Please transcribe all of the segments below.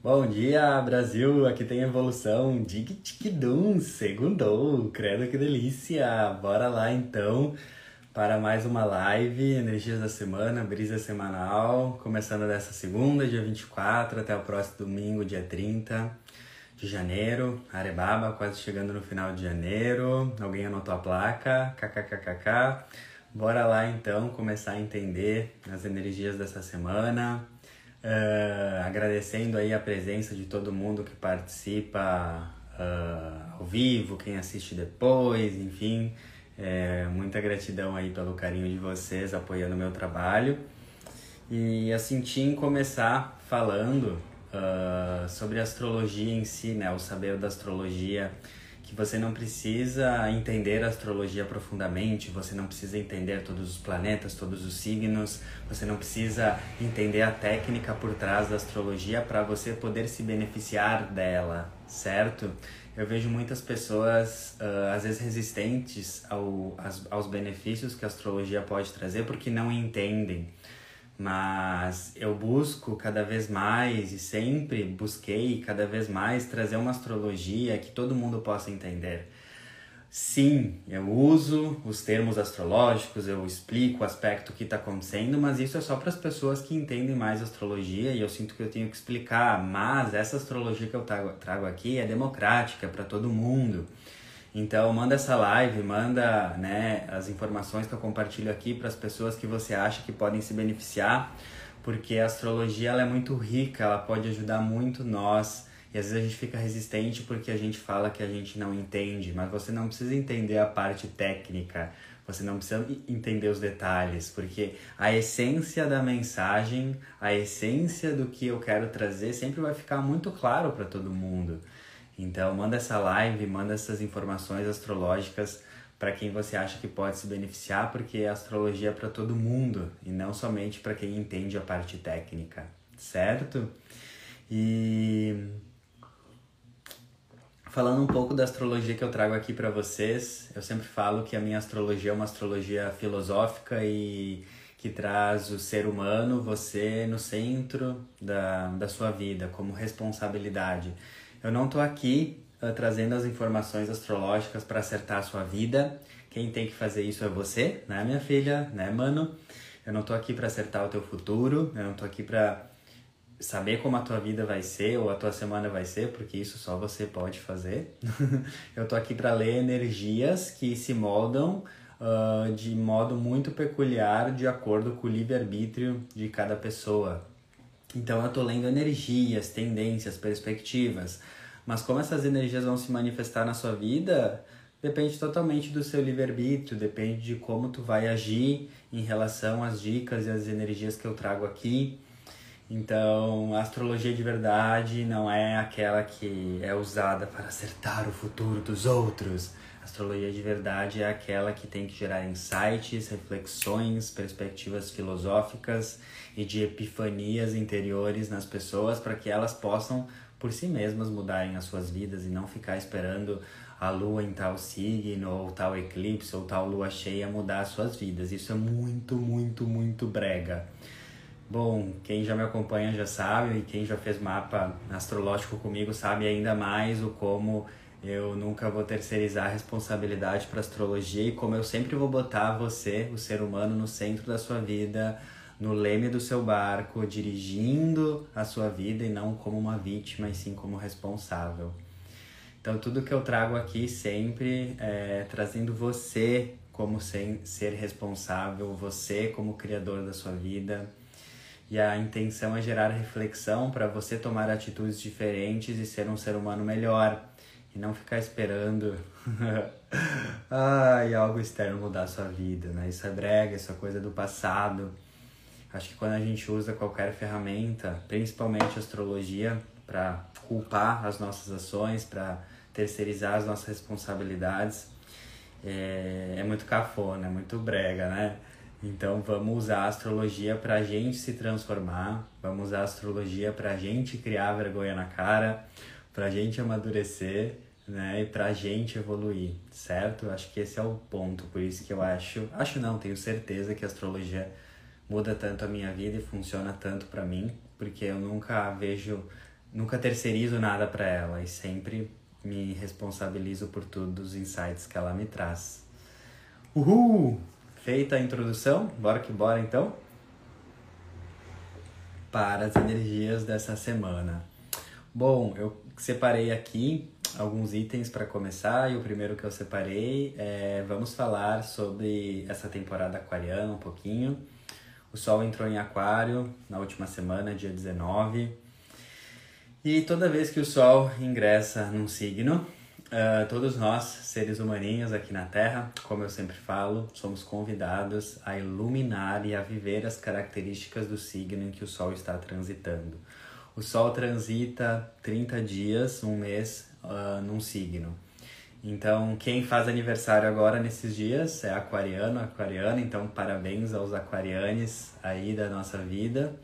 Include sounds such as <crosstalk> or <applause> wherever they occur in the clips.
Bom dia, Brasil! Aqui tem evolução. Dig tic dum, segundou. Credo que delícia! Bora lá então para mais uma live, Energias da Semana, Brisa Semanal, começando dessa segunda, dia 24, até o próximo domingo, dia 30 de janeiro. Arebaba, quase chegando no final de janeiro. Alguém anotou a placa? KKKKK. Bora lá então começar a entender as energias dessa semana Uh, agradecendo aí a presença de todo mundo que participa uh, ao vivo, quem assiste depois, enfim. É, muita gratidão aí pelo carinho de vocês apoiando o meu trabalho. E assim, em começar falando uh, sobre astrologia em si, né? O saber da astrologia que você não precisa entender a astrologia profundamente, você não precisa entender todos os planetas, todos os signos, você não precisa entender a técnica por trás da astrologia para você poder se beneficiar dela, certo? Eu vejo muitas pessoas, uh, às vezes, resistentes ao, aos, aos benefícios que a astrologia pode trazer porque não entendem mas eu busco cada vez mais e sempre busquei cada vez mais trazer uma astrologia que todo mundo possa entender. Sim, eu uso os termos astrológicos, eu explico o aspecto que está acontecendo, mas isso é só para as pessoas que entendem mais astrologia e eu sinto que eu tenho que explicar. Mas essa astrologia que eu trago, trago aqui é democrática para todo mundo. Então, manda essa live, manda né, as informações que eu compartilho aqui para as pessoas que você acha que podem se beneficiar, porque a astrologia ela é muito rica, ela pode ajudar muito nós. E às vezes a gente fica resistente porque a gente fala que a gente não entende, mas você não precisa entender a parte técnica, você não precisa entender os detalhes, porque a essência da mensagem, a essência do que eu quero trazer sempre vai ficar muito claro para todo mundo. Então, manda essa live, manda essas informações astrológicas para quem você acha que pode se beneficiar, porque a astrologia é para todo mundo e não somente para quem entende a parte técnica, certo? E falando um pouco da astrologia que eu trago aqui para vocês, eu sempre falo que a minha astrologia é uma astrologia filosófica e que traz o ser humano, você, no centro da, da sua vida, como responsabilidade. Eu não estou aqui uh, trazendo as informações astrológicas para acertar a sua vida. Quem tem que fazer isso é você, né, minha filha, né, mano? Eu não estou aqui para acertar o teu futuro, eu não estou aqui para saber como a tua vida vai ser ou a tua semana vai ser, porque isso só você pode fazer. <laughs> eu tô aqui para ler energias que se moldam uh, de modo muito peculiar de acordo com o livre-arbítrio de cada pessoa. Então eu tô lendo energias, tendências, perspectivas. Mas como essas energias vão se manifestar na sua vida, depende totalmente do seu livre-arbítrio, depende de como tu vai agir em relação às dicas e às energias que eu trago aqui. Então, a astrologia de verdade não é aquela que é usada para acertar o futuro dos outros. Astrologia de verdade é aquela que tem que gerar insights, reflexões, perspectivas filosóficas e de epifanias interiores nas pessoas para que elas possam por si mesmas mudarem as suas vidas e não ficar esperando a lua em tal signo ou tal eclipse ou tal lua cheia mudar as suas vidas. Isso é muito, muito, muito brega. Bom, quem já me acompanha já sabe e quem já fez mapa astrológico comigo sabe ainda mais o como eu nunca vou terceirizar a responsabilidade para astrologia e como eu sempre vou botar você, o ser humano, no centro da sua vida no leme do seu barco, dirigindo a sua vida e não como uma vítima, e sim como responsável. Então, tudo que eu trago aqui sempre é trazendo você como ser responsável, você como criador da sua vida. E a intenção é gerar reflexão para você tomar atitudes diferentes e ser um ser humano melhor. E não ficar esperando <laughs> ai, algo externo mudar a sua vida, né? Isso é brega, isso é coisa do passado. Acho que quando a gente usa qualquer ferramenta, principalmente astrologia, para culpar as nossas ações, para terceirizar as nossas responsabilidades, é, é muito cafona, é muito brega, né? Então vamos usar a astrologia para a gente se transformar, vamos usar a astrologia para a gente criar vergonha na cara, para a gente amadurecer, né? E a gente evoluir, certo? Acho que esse é o ponto, por isso que eu acho, acho não, tenho certeza que a astrologia muda tanto a minha vida e funciona tanto para mim, porque eu nunca vejo nunca terceirizo nada para ela e sempre me responsabilizo por todos os insights que ela me traz. Uhul! Feita a introdução, bora que bora então para as energias dessa semana. Bom, eu separei aqui alguns itens para começar e o primeiro que eu separei é vamos falar sobre essa temporada aquariana um pouquinho. O Sol entrou em Aquário na última semana, dia 19. E toda vez que o Sol ingressa num signo, uh, todos nós, seres humaninhos aqui na Terra, como eu sempre falo, somos convidados a iluminar e a viver as características do signo em que o Sol está transitando. O Sol transita 30 dias, um mês, uh, num signo. Então, quem faz aniversário agora nesses dias é aquariano, aquariana, então parabéns aos aquarianes aí da nossa vida.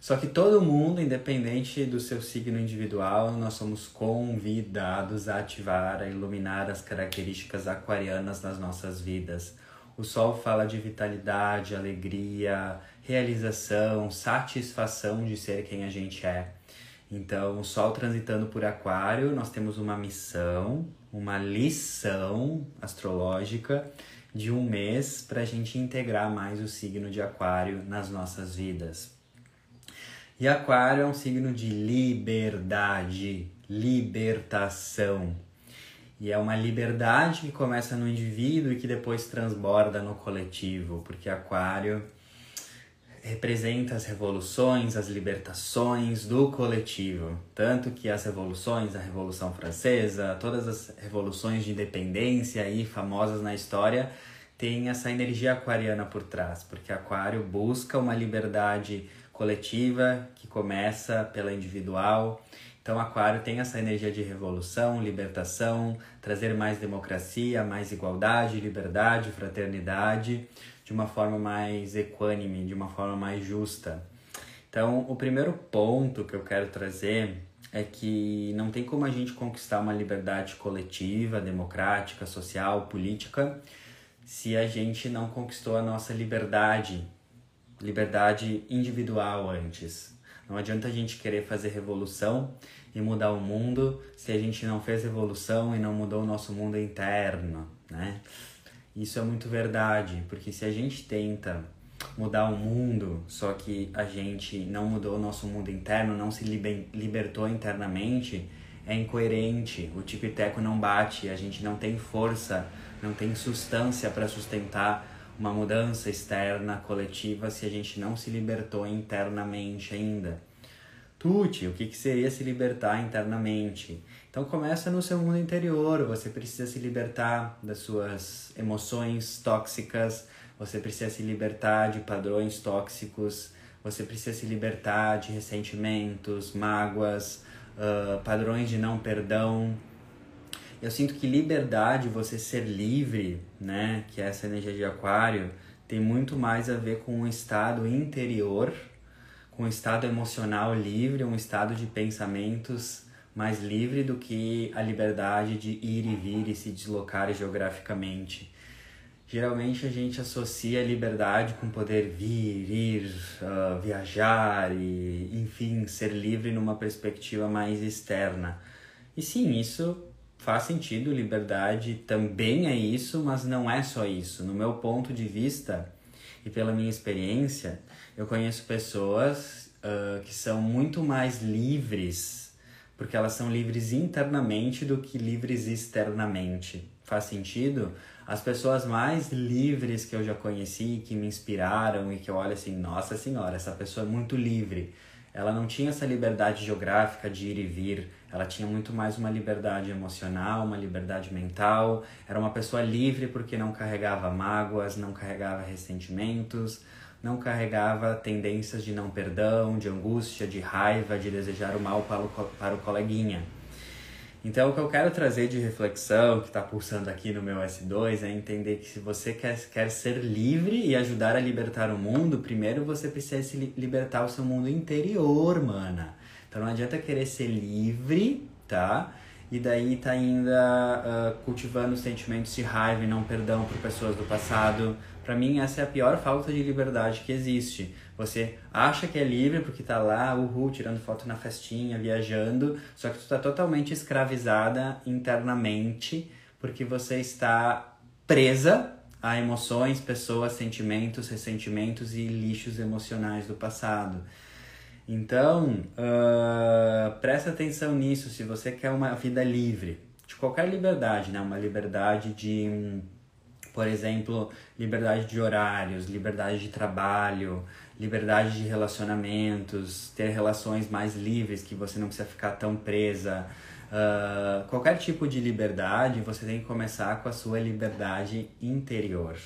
Só que todo mundo, independente do seu signo individual, nós somos convidados a ativar, a iluminar as características aquarianas nas nossas vidas. O Sol fala de vitalidade, alegria, realização, satisfação de ser quem a gente é. Então, o Sol transitando por Aquário, nós temos uma missão, uma lição astrológica de um mês para a gente integrar mais o signo de Aquário nas nossas vidas. E Aquário é um signo de liberdade, libertação. E é uma liberdade que começa no indivíduo e que depois transborda no coletivo, porque Aquário representa as revoluções, as libertações do coletivo. Tanto que as revoluções, a Revolução Francesa, todas as revoluções de independência aí famosas na história, têm essa energia aquariana por trás, porque Aquário busca uma liberdade coletiva que começa pela individual. Então, Aquário tem essa energia de revolução, libertação, trazer mais democracia, mais igualdade, liberdade, fraternidade de uma forma mais equânime, de uma forma mais justa. Então, o primeiro ponto que eu quero trazer é que não tem como a gente conquistar uma liberdade coletiva, democrática, social, política, se a gente não conquistou a nossa liberdade, liberdade individual antes. Não adianta a gente querer fazer revolução e mudar o mundo se a gente não fez revolução e não mudou o nosso mundo interno, né? Isso é muito verdade, porque se a gente tenta mudar o mundo, só que a gente não mudou o nosso mundo interno, não se liber, libertou internamente, é incoerente, o tico e teco não bate, a gente não tem força, não tem substância para sustentar uma mudança externa coletiva se a gente não se libertou internamente ainda. Tuti, o que, que seria se libertar internamente? Então começa no seu mundo interior, você precisa se libertar das suas emoções tóxicas, você precisa se libertar de padrões tóxicos, você precisa se libertar de ressentimentos, mágoas, uh, padrões de não perdão. Eu sinto que liberdade, você ser livre, né, que é essa energia de aquário, tem muito mais a ver com um estado interior, com um estado emocional livre, um estado de pensamentos mais livre do que a liberdade de ir e vir e se deslocar geograficamente. Geralmente a gente associa a liberdade com poder vir, ir, uh, viajar e, enfim, ser livre numa perspectiva mais externa. E sim, isso faz sentido, liberdade também é isso, mas não é só isso. No meu ponto de vista e pela minha experiência, eu conheço pessoas uh, que são muito mais livres porque elas são livres internamente do que livres externamente. Faz sentido? As pessoas mais livres que eu já conheci, que me inspiraram e que eu olho assim, nossa senhora, essa pessoa é muito livre. Ela não tinha essa liberdade geográfica de ir e vir, ela tinha muito mais uma liberdade emocional, uma liberdade mental. Era uma pessoa livre porque não carregava mágoas, não carregava ressentimentos, não carregava tendências de não perdão, de angústia, de raiva, de desejar o mal para o, para o coleguinha. Então, o que eu quero trazer de reflexão, que está pulsando aqui no meu S2, é entender que se você quer, quer ser livre e ajudar a libertar o mundo, primeiro você precisa se libertar o seu mundo interior, mana. Então, não adianta querer ser livre, tá? E daí tá ainda uh, cultivando sentimentos de raiva e não perdão por pessoas do passado. Para mim essa é a pior falta de liberdade que existe. Você acha que é livre porque tá lá, uhul, tirando foto na festinha, viajando, só que tu tá totalmente escravizada internamente porque você está presa a emoções, pessoas, sentimentos, ressentimentos e lixos emocionais do passado. Então, uh, presta atenção nisso se você quer uma vida livre, de qualquer liberdade, né? Uma liberdade de, por exemplo, liberdade de horários, liberdade de trabalho, liberdade de relacionamentos, ter relações mais livres que você não precisa ficar tão presa. Uh, qualquer tipo de liberdade, você tem que começar com a sua liberdade interior,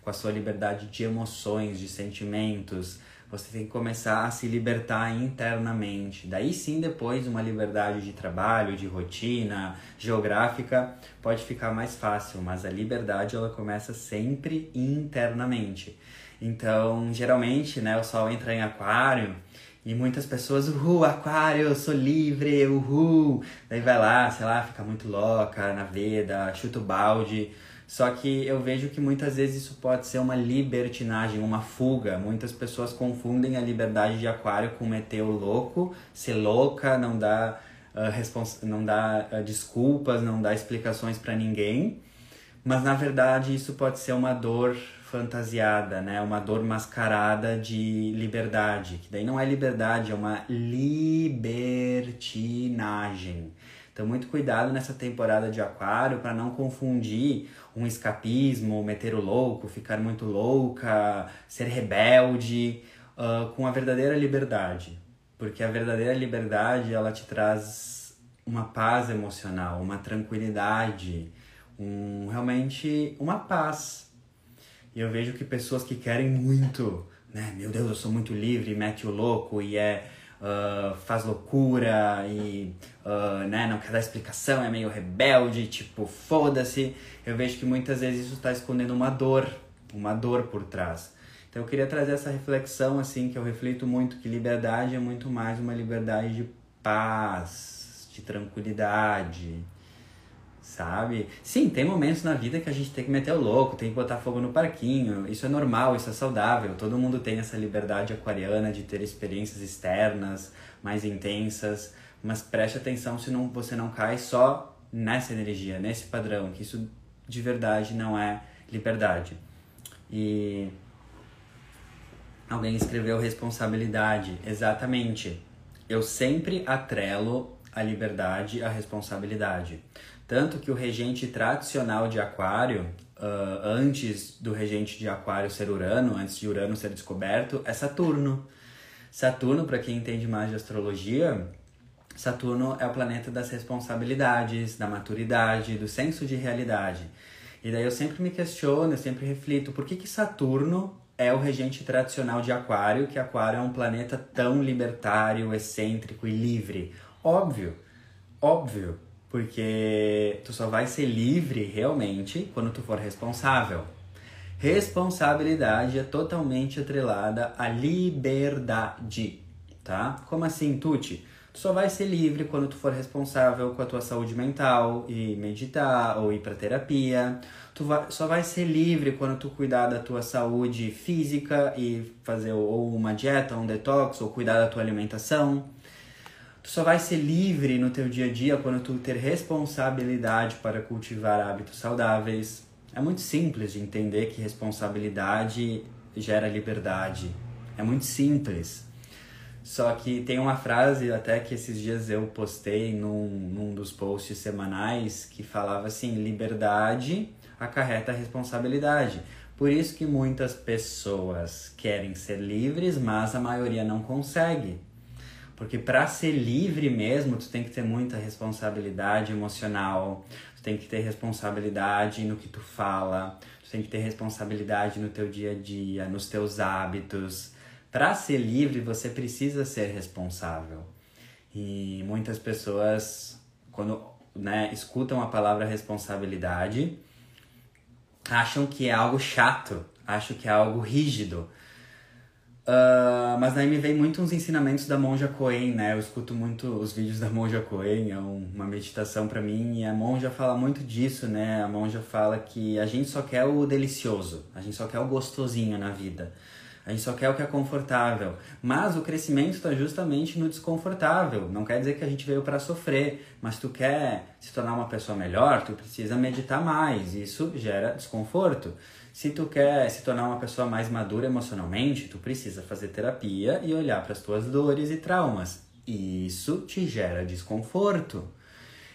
com a sua liberdade de emoções, de sentimentos, você tem que começar a se libertar internamente. Daí sim, depois, uma liberdade de trabalho, de rotina, geográfica, pode ficar mais fácil, mas a liberdade ela começa sempre internamente. Então, geralmente, né, o sol entra em aquário e muitas pessoas, uhul, aquário, eu sou livre, uhul. Daí vai lá, sei lá, fica muito louca na veda, chuta o balde só que eu vejo que muitas vezes isso pode ser uma libertinagem, uma fuga. Muitas pessoas confundem a liberdade de aquário com meter o louco, ser louca, não dá, uh, não dá uh, desculpas, não dá explicações para ninguém. Mas na verdade isso pode ser uma dor fantasiada, né? Uma dor mascarada de liberdade, que daí não é liberdade, é uma libertinagem. Então, muito cuidado nessa temporada de aquário para não confundir um escapismo, meter o louco, ficar muito louca, ser rebelde, uh, com a verdadeira liberdade. Porque a verdadeira liberdade, ela te traz uma paz emocional, uma tranquilidade, um, realmente uma paz. E eu vejo que pessoas que querem muito, né? Meu Deus, eu sou muito livre, mete o louco e é uh, faz loucura e uh, né, não quer dar explicação, é meio rebelde, tipo, foda-se. Eu vejo que muitas vezes isso está escondendo uma dor, uma dor por trás. Então eu queria trazer essa reflexão, assim, que eu reflito muito, que liberdade é muito mais uma liberdade de paz, de tranquilidade, sabe? Sim, tem momentos na vida que a gente tem que meter o louco, tem que botar fogo no parquinho. Isso é normal, isso é saudável. Todo mundo tem essa liberdade aquariana de ter experiências externas mais intensas, mas preste atenção se não, você não cai só nessa energia, nesse padrão, que isso de verdade não é liberdade. E alguém escreveu responsabilidade, exatamente. Eu sempre atrelo a liberdade à responsabilidade. Tanto que o regente tradicional de Aquário, uh, antes do regente de Aquário ser Urano, antes de Urano ser descoberto, é Saturno. Saturno, para quem entende mais de astrologia, Saturno é o planeta das responsabilidades, da maturidade, do senso de realidade. E daí eu sempre me questiono, eu sempre reflito, por que, que Saturno é o regente tradicional de Aquário, que Aquário é um planeta tão libertário, excêntrico e livre? Óbvio, óbvio porque tu só vai ser livre realmente quando tu for responsável. Responsabilidade é totalmente atrelada à liberdade, tá? Como assim, Tuti? Tu só vai ser livre quando tu for responsável com a tua saúde mental e meditar ou ir para terapia. Tu vai, só vai ser livre quando tu cuidar da tua saúde física e fazer ou uma dieta, um detox ou cuidar da tua alimentação. Tu só vai ser livre no teu dia a dia quando tu ter responsabilidade para cultivar hábitos saudáveis. É muito simples de entender que responsabilidade gera liberdade. É muito simples. Só que tem uma frase até que esses dias eu postei num, num dos posts semanais que falava assim: liberdade acarreta responsabilidade. Por isso que muitas pessoas querem ser livres, mas a maioria não consegue. Porque para ser livre mesmo, tu tem que ter muita responsabilidade emocional, tu tem que ter responsabilidade no que tu fala, tu tem que ter responsabilidade no teu dia a dia, nos teus hábitos. Para ser livre, você precisa ser responsável. E muitas pessoas, quando né, escutam a palavra responsabilidade, acham que é algo chato, acham que é algo rígido. Uh, mas daí me vem muito uns ensinamentos da Monja Coen, né? Eu escuto muito os vídeos da Monja Coen, é uma meditação para mim, e a monja fala muito disso, né? A monja fala que a gente só quer o delicioso, a gente só quer o gostosinho na vida. A gente só quer o que é confortável. Mas o crescimento está justamente no desconfortável. Não quer dizer que a gente veio para sofrer, mas tu quer se tornar uma pessoa melhor, tu precisa meditar mais. Isso gera desconforto. Se tu quer se tornar uma pessoa mais madura emocionalmente, tu precisa fazer terapia e olhar para as tuas dores e traumas. Isso te gera desconforto.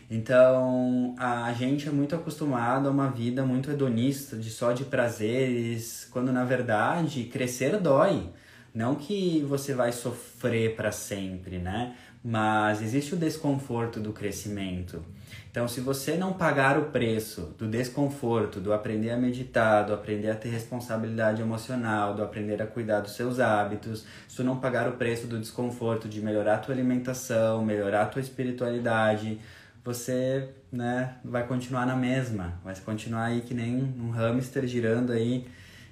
Então, a gente é muito acostumado a uma vida muito hedonista, de só de prazeres, quando na verdade crescer dói. Não que você vai sofrer para sempre, né? Mas existe o desconforto do crescimento. Então, se você não pagar o preço do desconforto, do aprender a meditar, do aprender a ter responsabilidade emocional, do aprender a cuidar dos seus hábitos, se tu não pagar o preço do desconforto de melhorar a tua alimentação, melhorar a tua espiritualidade, você né, vai continuar na mesma, vai continuar aí que nem um hamster girando aí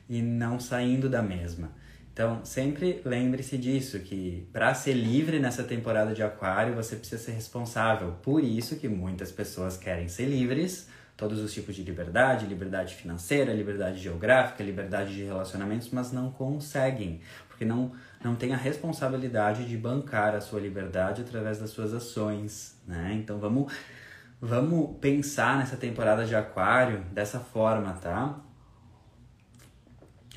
e não saindo da mesma. Então, sempre lembre-se disso, que para ser livre nessa temporada de aquário, você precisa ser responsável. Por isso que muitas pessoas querem ser livres, todos os tipos de liberdade, liberdade financeira, liberdade geográfica, liberdade de relacionamentos, mas não conseguem, porque não não tem a responsabilidade de bancar a sua liberdade através das suas ações, né? Então vamos vamos pensar nessa temporada de aquário dessa forma, tá?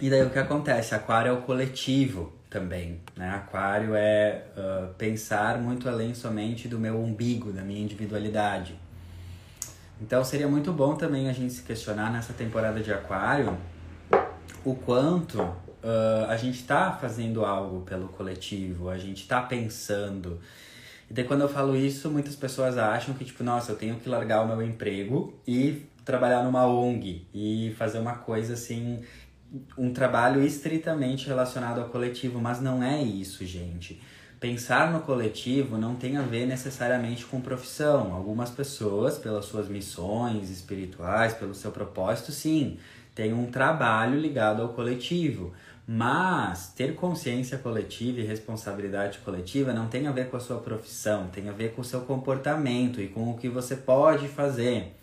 E daí o que acontece? Aquário é o coletivo também, né? Aquário é uh, pensar muito além somente do meu umbigo, da minha individualidade. Então seria muito bom também a gente se questionar nessa temporada de aquário o quanto uh, a gente está fazendo algo pelo coletivo, a gente está pensando. E daí quando eu falo isso, muitas pessoas acham que, tipo, nossa, eu tenho que largar o meu emprego e trabalhar numa ONG e fazer uma coisa assim, um trabalho estritamente relacionado ao coletivo, mas não é isso, gente. Pensar no coletivo não tem a ver necessariamente com profissão. Algumas pessoas, pelas suas missões espirituais, pelo seu propósito, sim, tem um trabalho ligado ao coletivo. Mas ter consciência coletiva e responsabilidade coletiva não tem a ver com a sua profissão, tem a ver com o seu comportamento e com o que você pode fazer.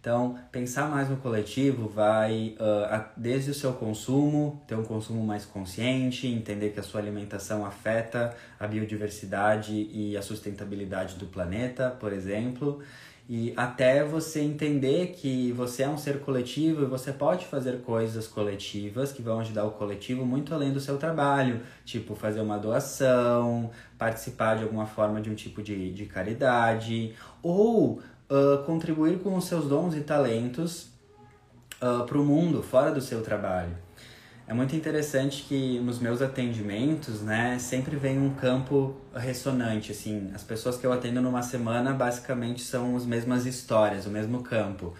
Então, pensar mais no coletivo vai uh, desde o seu consumo, ter um consumo mais consciente, entender que a sua alimentação afeta a biodiversidade e a sustentabilidade do planeta, por exemplo e até você entender que você é um ser coletivo e você pode fazer coisas coletivas que vão ajudar o coletivo muito além do seu trabalho, tipo fazer uma doação, participar de alguma forma de um tipo de, de caridade, ou uh, contribuir com os seus dons e talentos uh, para o mundo, fora do seu trabalho. É muito interessante que nos meus atendimentos, né, sempre vem um campo ressonante, assim. As pessoas que eu atendo numa semana basicamente são as mesmas histórias, o mesmo campo.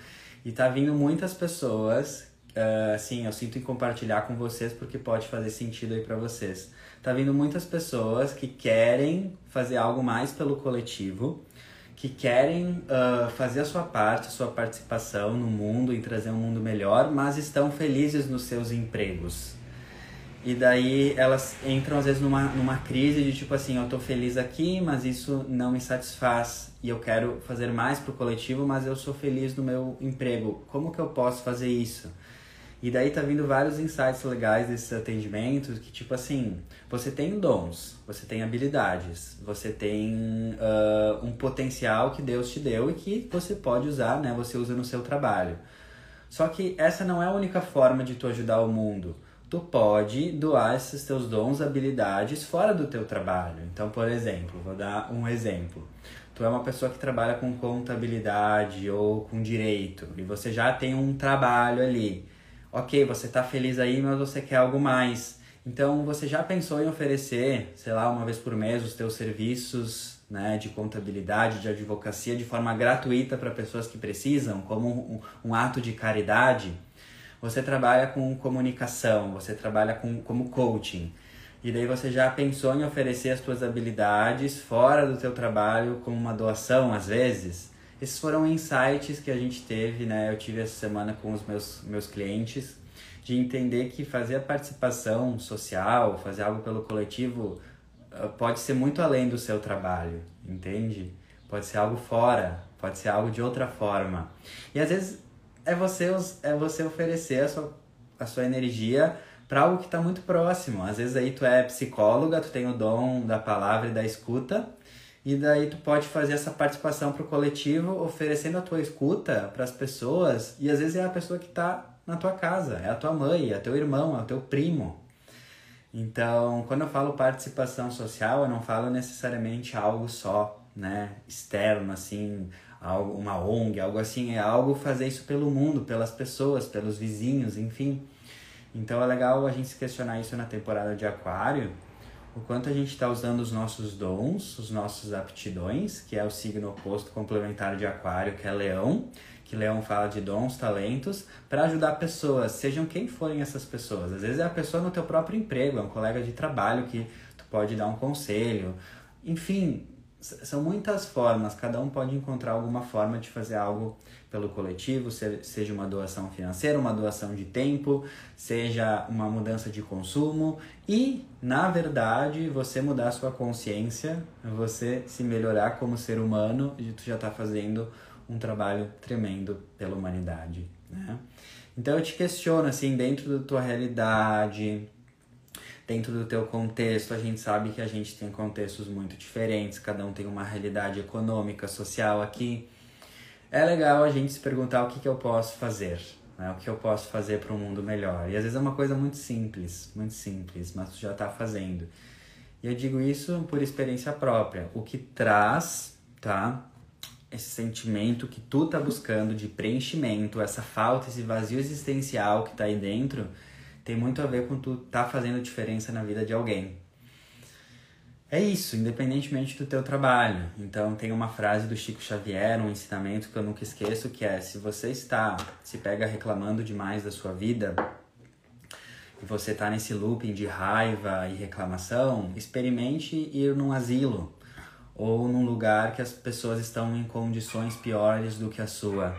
E tá vindo muitas pessoas, uh, assim, eu sinto em compartilhar com vocês porque pode fazer sentido aí para vocês. Tá vindo muitas pessoas que querem fazer algo mais pelo coletivo, que querem uh, fazer a sua parte, a sua participação no mundo, em trazer um mundo melhor, mas estão felizes nos seus empregos. E daí elas entram às vezes numa, numa crise de tipo assim, eu tô feliz aqui, mas isso não me satisfaz e eu quero fazer mais pro coletivo, mas eu sou feliz no meu emprego. Como que eu posso fazer isso? E daí tá vindo vários insights legais desses atendimentos que, tipo assim, você tem dons, você tem habilidades, você tem uh, um potencial que Deus te deu e que você pode usar, né? Você usa no seu trabalho. Só que essa não é a única forma de tu ajudar o mundo. Tu pode doar esses teus dons, habilidades fora do teu trabalho. Então, por exemplo, vou dar um exemplo. Tu é uma pessoa que trabalha com contabilidade ou com direito e você já tem um trabalho ali ok, você está feliz aí, mas você quer algo mais. Então, você já pensou em oferecer, sei lá, uma vez por mês os teus serviços né, de contabilidade, de advocacia, de forma gratuita para pessoas que precisam, como um, um, ato de caridade? Você trabalha com comunicação, você trabalha com, como coaching. E daí você já pensou em oferecer as suas habilidades fora do teu trabalho como uma doação, às vezes? Esses foram insights que a gente teve, né? Eu tive essa semana com os meus, meus clientes, de entender que fazer a participação social, fazer algo pelo coletivo, ah, pode ser muito além do seu trabalho, entende? Pode ser algo fora, pode ser algo de outra forma. E às vezes é você, é você oferecer a sua, a sua energia para algo que está muito próximo. Às vezes aí tu é psicóloga, tu tem o dom da palavra e da escuta, e daí tu pode fazer essa participação para o coletivo, oferecendo a tua escuta para as pessoas, e às vezes é a pessoa que está na tua casa, é a tua mãe, é teu irmão, é teu primo. Então, quando eu falo participação social, eu não falo necessariamente algo só, né, externo, assim, algo, uma ONG, algo assim, é algo fazer isso pelo mundo, pelas pessoas, pelos vizinhos, enfim. Então é legal a gente se questionar isso na temporada de Aquário, o quanto a gente está usando os nossos dons, os nossos aptidões, que é o signo oposto complementar de Aquário, que é Leão, que Leão fala de dons, talentos, para ajudar pessoas, sejam quem forem essas pessoas. Às vezes é a pessoa no teu próprio emprego, é um colega de trabalho que tu pode dar um conselho. Enfim, são muitas formas, cada um pode encontrar alguma forma de fazer algo pelo coletivo, seja uma doação financeira, uma doação de tempo, seja uma mudança de consumo e, na verdade, você mudar a sua consciência, você se melhorar como ser humano e tu já está fazendo um trabalho tremendo pela humanidade, né? Então eu te questiono assim, dentro da tua realidade, dentro do teu contexto, a gente sabe que a gente tem contextos muito diferentes, cada um tem uma realidade econômica, social aqui. É legal a gente se perguntar o que, que eu posso fazer, né? o que eu posso fazer para um mundo melhor. E às vezes é uma coisa muito simples, muito simples, mas tu já está fazendo. E eu digo isso por experiência própria. O que traz, tá? esse sentimento que tu tá buscando de preenchimento, essa falta, esse vazio existencial que tá aí dentro, tem muito a ver com tu tá fazendo diferença na vida de alguém. É isso, independentemente do teu trabalho. Então tem uma frase do Chico Xavier, um ensinamento que eu nunca esqueço, que é: se você está, se pega reclamando demais da sua vida, e você tá nesse looping de raiva e reclamação, experimente ir num asilo ou num lugar que as pessoas estão em condições piores do que a sua.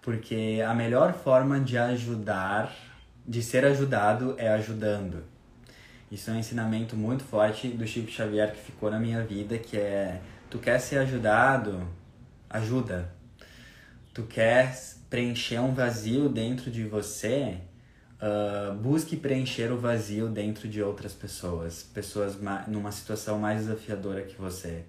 Porque a melhor forma de ajudar, de ser ajudado, é ajudando. Isso é um ensinamento muito forte do Chico Xavier que ficou na minha vida, que é tu quer ser ajudado, ajuda. Tu quer preencher um vazio dentro de você, uh, busque preencher o vazio dentro de outras pessoas, pessoas numa situação mais desafiadora que você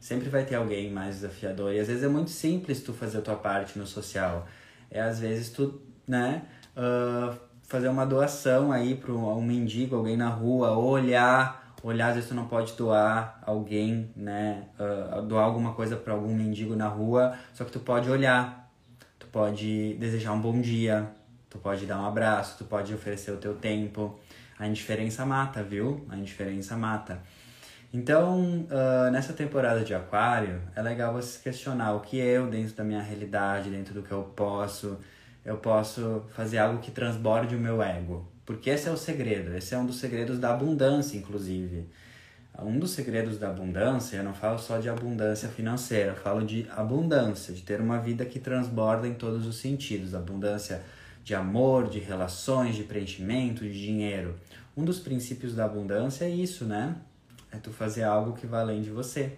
sempre vai ter alguém mais desafiador. E às vezes é muito simples tu fazer a tua parte no social. É às vezes tu, né, uh, fazer uma doação aí para um mendigo, alguém na rua, olhar, olhar, às vezes tu não pode doar alguém, né, uh, doar alguma coisa para algum mendigo na rua, só que tu pode olhar, tu pode desejar um bom dia, tu pode dar um abraço, tu pode oferecer o teu tempo. A indiferença mata, viu? A indiferença mata. Então, uh, nessa temporada de Aquário, é legal você questionar o que eu, dentro da minha realidade, dentro do que eu posso, eu posso fazer algo que transborde o meu ego. Porque esse é o segredo, esse é um dos segredos da abundância, inclusive. Um dos segredos da abundância, eu não falo só de abundância financeira, eu falo de abundância, de ter uma vida que transborda em todos os sentidos. Abundância de amor, de relações, de preenchimento, de dinheiro. Um dos princípios da abundância é isso, né? É tu fazer algo que vá além de você.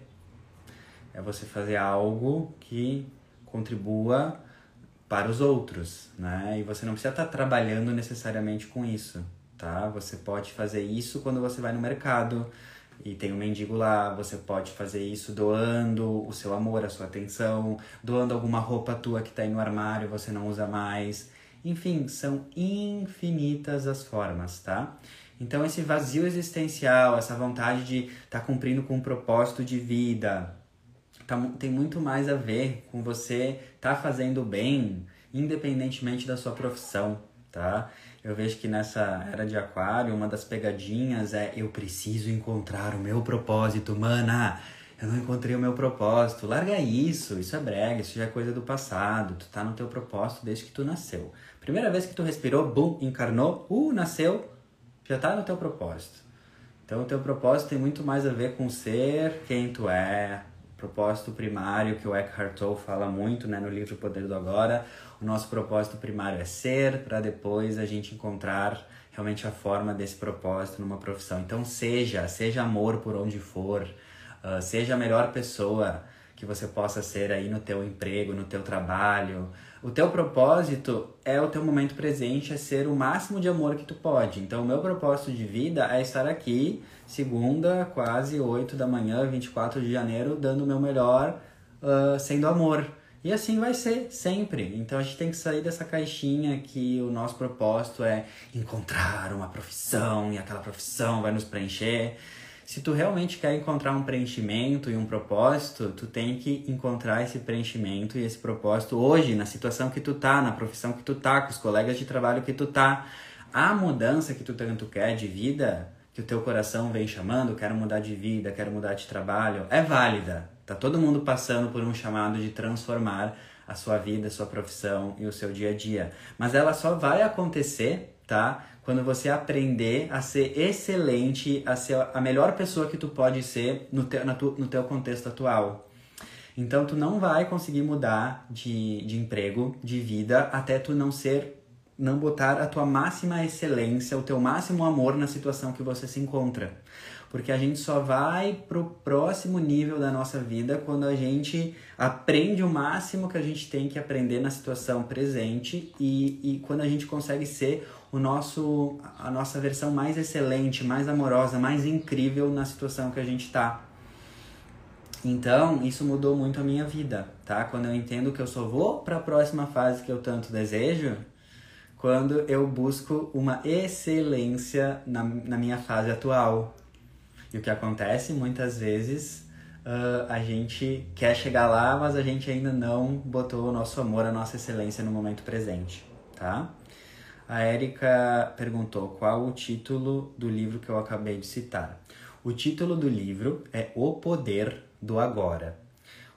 É você fazer algo que contribua para os outros, né? E você não precisa estar trabalhando necessariamente com isso, tá? Você pode fazer isso quando você vai no mercado e tem um mendigo lá, você pode fazer isso doando o seu amor, a sua atenção, doando alguma roupa tua que está aí no armário, você não usa mais. Enfim, são infinitas as formas, tá? Então, esse vazio existencial, essa vontade de estar tá cumprindo com um propósito de vida, tá, tem muito mais a ver com você tá fazendo bem, independentemente da sua profissão, tá? Eu vejo que nessa era de aquário, uma das pegadinhas é eu preciso encontrar o meu propósito, mana. Eu não encontrei o meu propósito. Larga isso, isso é brega, isso já é coisa do passado. Tu tá no teu propósito desde que tu nasceu. Primeira vez que tu respirou, bum, encarnou, uh, nasceu, já está no teu propósito. Então, o teu propósito tem muito mais a ver com ser quem tu é, propósito primário que o Eckhart Tolle fala muito, né, no livro O Poder do Agora. O nosso propósito primário é ser, para depois a gente encontrar realmente a forma desse propósito numa profissão. Então seja, seja amor por onde for, uh, seja a melhor pessoa que você possa ser aí no teu emprego, no teu trabalho. O teu propósito é o teu momento presente, é ser o máximo de amor que tu pode. Então, o meu propósito de vida é estar aqui, segunda, quase 8 da manhã, 24 de janeiro, dando o meu melhor, uh, sendo amor. E assim vai ser sempre. Então a gente tem que sair dessa caixinha que o nosso propósito é encontrar uma profissão e aquela profissão vai nos preencher. Se tu realmente quer encontrar um preenchimento e um propósito, tu tem que encontrar esse preenchimento e esse propósito hoje, na situação que tu tá, na profissão que tu tá, com os colegas de trabalho que tu tá. A mudança que tu tanto quer de vida, que o teu coração vem chamando, quero mudar de vida, quero mudar de trabalho, é válida. Tá todo mundo passando por um chamado de transformar a sua vida, a sua profissão e o seu dia a dia. Mas ela só vai acontecer, tá? Quando você aprender a ser excelente, a ser a melhor pessoa que tu pode ser no teu, tu, no teu contexto atual. Então tu não vai conseguir mudar de, de emprego, de vida, até tu não ser, não botar a tua máxima excelência, o teu máximo amor na situação que você se encontra porque a gente só vai pro próximo nível da nossa vida quando a gente aprende o máximo que a gente tem que aprender na situação presente e, e quando a gente consegue ser o nosso a nossa versão mais excelente, mais amorosa, mais incrível na situação que a gente está. Então, isso mudou muito a minha vida, tá? Quando eu entendo que eu só vou para a próxima fase que eu tanto desejo, quando eu busco uma excelência na, na minha fase atual, e o que acontece muitas vezes uh, a gente quer chegar lá, mas a gente ainda não botou o nosso amor, a nossa excelência no momento presente, tá? A Érica perguntou qual o título do livro que eu acabei de citar. O título do livro é O Poder do Agora.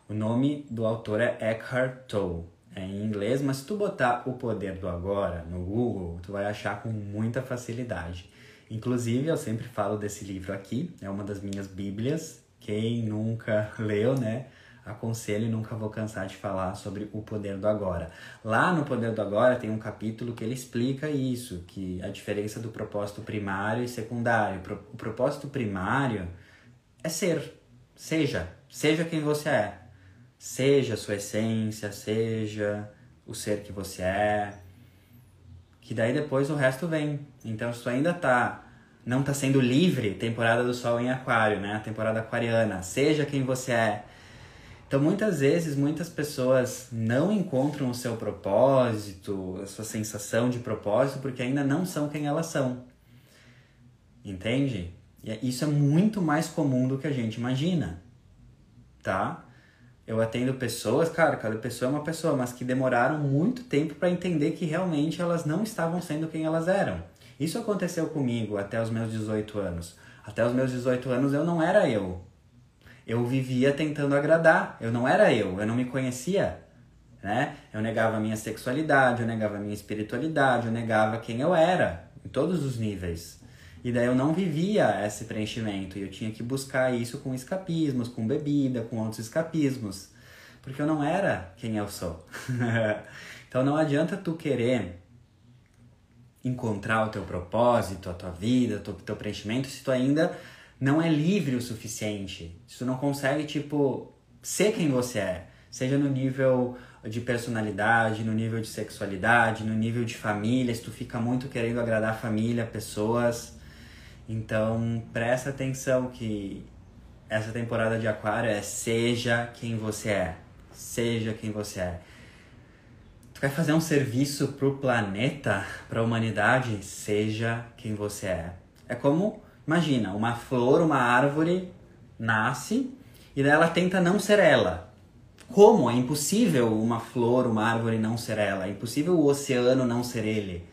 O nome do autor é Eckhart Tolle. É em inglês, mas se tu botar O Poder do Agora no Google, tu vai achar com muita facilidade. Inclusive, eu sempre falo desse livro aqui, é uma das minhas bíblias. Quem nunca <laughs> leu, né? Aconselho e nunca vou cansar de falar sobre o poder do agora. Lá no Poder do Agora tem um capítulo que ele explica isso, que a diferença do propósito primário e secundário. O propósito primário é ser, seja, seja quem você é. Seja a sua essência, seja o ser que você é, que daí depois o resto vem. Então, se tu ainda tá não tá sendo livre, temporada do sol em aquário, né? A temporada aquariana, seja quem você é. Então, muitas vezes, muitas pessoas não encontram o seu propósito, a sua sensação de propósito, porque ainda não são quem elas são. Entende? E é, isso é muito mais comum do que a gente imagina, tá? Eu atendo pessoas, cara, cada pessoa é uma pessoa, mas que demoraram muito tempo para entender que realmente elas não estavam sendo quem elas eram. Isso aconteceu comigo até os meus 18 anos. Até os meus 18 anos eu não era eu. Eu vivia tentando agradar, eu não era eu, eu não me conhecia, né? Eu negava a minha sexualidade, eu negava a minha espiritualidade, eu negava quem eu era, em todos os níveis. E daí eu não vivia esse preenchimento e eu tinha que buscar isso com escapismos, com bebida, com outros escapismos, porque eu não era quem eu sou. <laughs> então não adianta tu querer encontrar o teu propósito, a tua vida, o teu, teu preenchimento se tu ainda não é livre o suficiente. Tu não consegue, tipo, ser quem você é, seja no nível de personalidade, no nível de sexualidade, no nível de família, se tu fica muito querendo agradar a família, pessoas, então, presta atenção que essa temporada de Aquário é seja quem você é. Seja quem você é. Tu quer fazer um serviço pro planeta, pra humanidade? Seja quem você é. É como, imagina, uma flor, uma árvore nasce e ela tenta não ser ela. Como? É impossível uma flor, uma árvore não ser ela. É impossível o oceano não ser ele.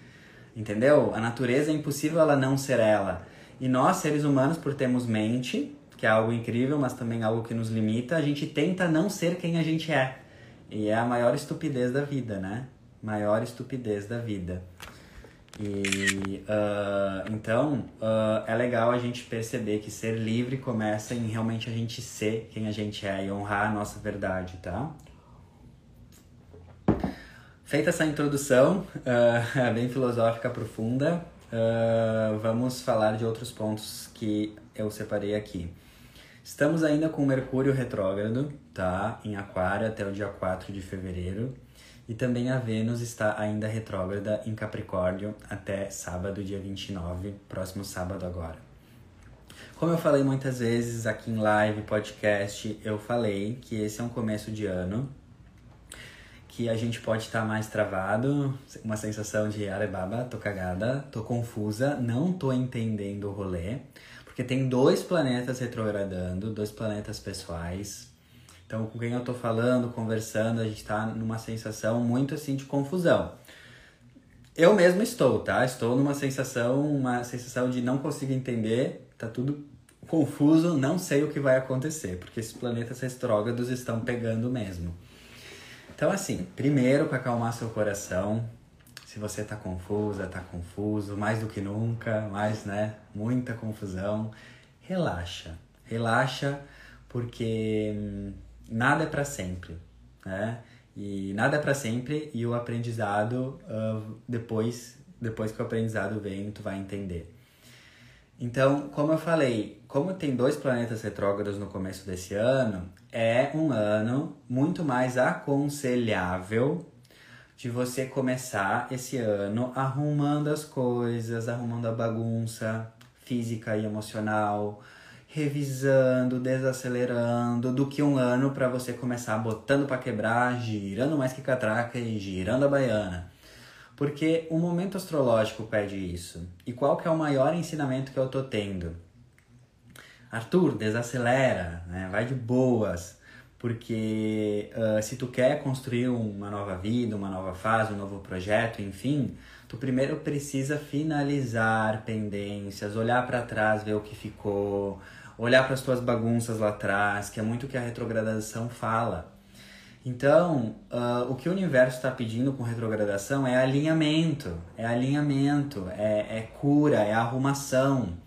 Entendeu? A natureza é impossível ela não ser ela. E nós, seres humanos, por termos mente, que é algo incrível, mas também algo que nos limita, a gente tenta não ser quem a gente é. E é a maior estupidez da vida, né? Maior estupidez da vida. E uh, então uh, é legal a gente perceber que ser livre começa em realmente a gente ser quem a gente é e honrar a nossa verdade, tá? Feita essa introdução uh, <laughs> bem filosófica profunda, vamos falar de outros pontos que eu separei aqui. Estamos ainda com Mercúrio retrógrado, tá? Em Aquário até o dia 4 de fevereiro. E também a Vênus está ainda retrógrada em Capricórnio até sábado, dia 29, próximo sábado agora. Como eu falei muitas vezes aqui em live, podcast, eu falei que esse é um começo de ano, que a gente pode estar mais travado, uma sensação de arebaba, tô cagada, tô confusa, não tô entendendo o rolê, porque tem dois planetas retrogradando, dois planetas pessoais, então, com quem eu tô falando, conversando, a gente tá numa sensação muito assim de confusão. Eu mesmo estou, tá? Estou numa sensação, uma sensação de não conseguir entender, tá tudo confuso, não sei o que vai acontecer, porque esses planetas retrógrados estão pegando mesmo. Então, assim, primeiro para acalmar seu coração, se você tá confusa, tá confuso, mais do que nunca, mais, né, muita confusão, relaxa. Relaxa, porque hum, nada é para sempre, né? E nada é para sempre e o aprendizado uh, depois depois que o aprendizado vem, tu vai entender. Então, como eu falei, como tem dois planetas retrógrados no começo desse ano, é um ano muito mais aconselhável de você começar esse ano arrumando as coisas, arrumando a bagunça física e emocional, revisando, desacelerando, do que um ano para você começar botando para quebrar, girando mais que catraca e girando a baiana. Porque o momento astrológico pede isso. E qual que é o maior ensinamento que eu tô tendo? Arthur, desacelera, né? vai de boas, porque uh, se tu quer construir uma nova vida, uma nova fase, um novo projeto, enfim, tu primeiro precisa finalizar pendências, olhar para trás, ver o que ficou, olhar para as tuas bagunças lá atrás, que é muito o que a retrogradação fala. Então, uh, o que o universo está pedindo com retrogradação é alinhamento, é alinhamento, é, é cura, é arrumação.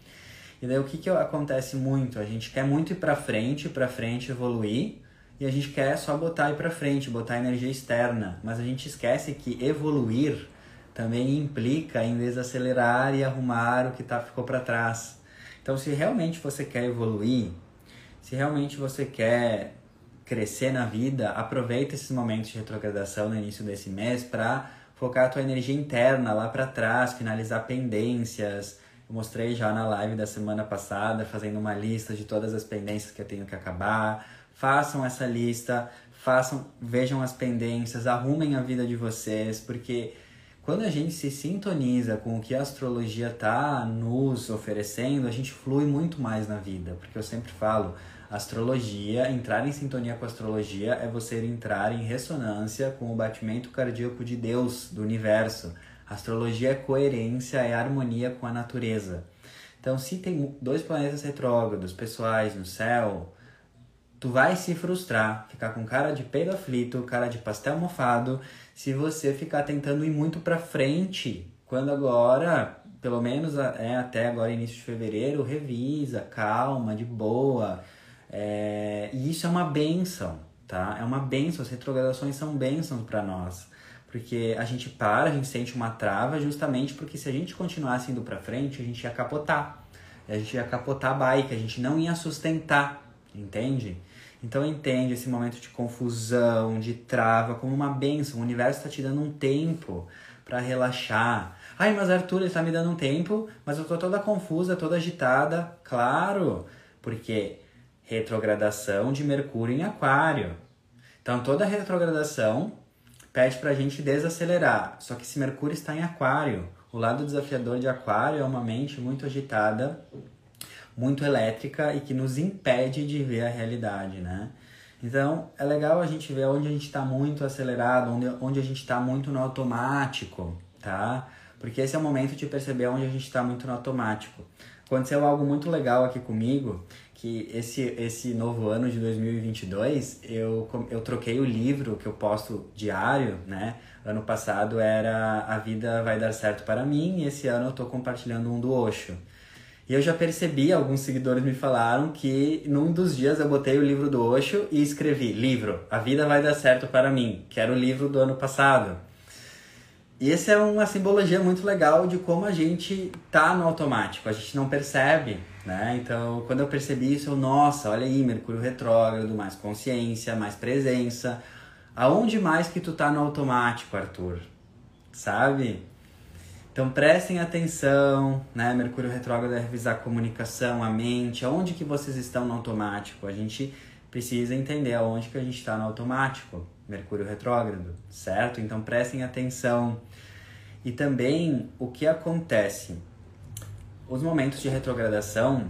E daí o que, que acontece muito? A gente quer muito ir para frente, para frente evoluir, e a gente quer só botar ir para frente, botar energia externa, mas a gente esquece que evoluir também implica em desacelerar e arrumar o que tá, ficou para trás. Então, se realmente você quer evoluir, se realmente você quer crescer na vida, aproveita esses momentos de retrogradação no início desse mês para focar a tua energia interna lá para trás, finalizar pendências. Eu mostrei já na live da semana passada, fazendo uma lista de todas as pendências que eu tenho que acabar. Façam essa lista, façam, vejam as pendências, arrumem a vida de vocês, porque quando a gente se sintoniza com o que a astrologia está nos oferecendo, a gente flui muito mais na vida. Porque eu sempre falo, astrologia, entrar em sintonia com a astrologia é você entrar em ressonância com o batimento cardíaco de Deus, do universo. astrologia é coerência, é harmonia com a natureza. Então, se tem dois planetas retrógrados pessoais no céu, tu vai se frustrar, ficar com cara de peido aflito, cara de pastel mofado, se você ficar tentando ir muito para frente, quando agora, pelo menos é até agora início de fevereiro, revisa, calma, de boa. É, e isso é uma benção, tá? É uma benção, as retrogradações são bênçãos para nós. Porque a gente para, a gente sente uma trava justamente porque se a gente continuasse indo para frente, a gente ia capotar. A gente ia capotar a bike, a gente não ia sustentar, entende? Então entende esse momento de confusão, de trava, como uma benção. O universo está te dando um tempo para relaxar. Ai, mas Arthur, ele está me dando um tempo, mas eu tô toda confusa, toda agitada. Claro, porque retrogradação de Mercúrio em Aquário. Então toda retrogradação pede para a gente desacelerar. Só que se Mercúrio está em Aquário, o lado desafiador de Aquário é uma mente muito agitada muito elétrica e que nos impede de ver a realidade, né? Então, é legal a gente ver onde a gente está muito acelerado, onde, onde a gente está muito no automático, tá? Porque esse é o momento de perceber onde a gente está muito no automático. Aconteceu algo muito legal aqui comigo, que esse, esse novo ano de 2022 eu, eu troquei o livro que eu posto diário, né? Ano passado era A Vida Vai Dar Certo para Mim e esse ano eu tô compartilhando um do Osho. E eu já percebi, alguns seguidores me falaram que num dos dias eu botei o livro do Osho e escrevi: Livro, A Vida Vai Dar Certo para Mim, que era o livro do ano passado. E essa é uma simbologia muito legal de como a gente tá no automático, a gente não percebe, né? Então, quando eu percebi isso, eu, nossa, olha aí, Mercúrio retrógrado, mais consciência, mais presença. Aonde mais que tu tá no automático, Arthur? Sabe? Então prestem atenção, né? Mercúrio retrógrado é revisar a comunicação, a mente, aonde que vocês estão no automático. A gente precisa entender aonde que a gente está no automático. Mercúrio retrógrado, certo? Então prestem atenção. E também o que acontece? Os momentos de retrogradação,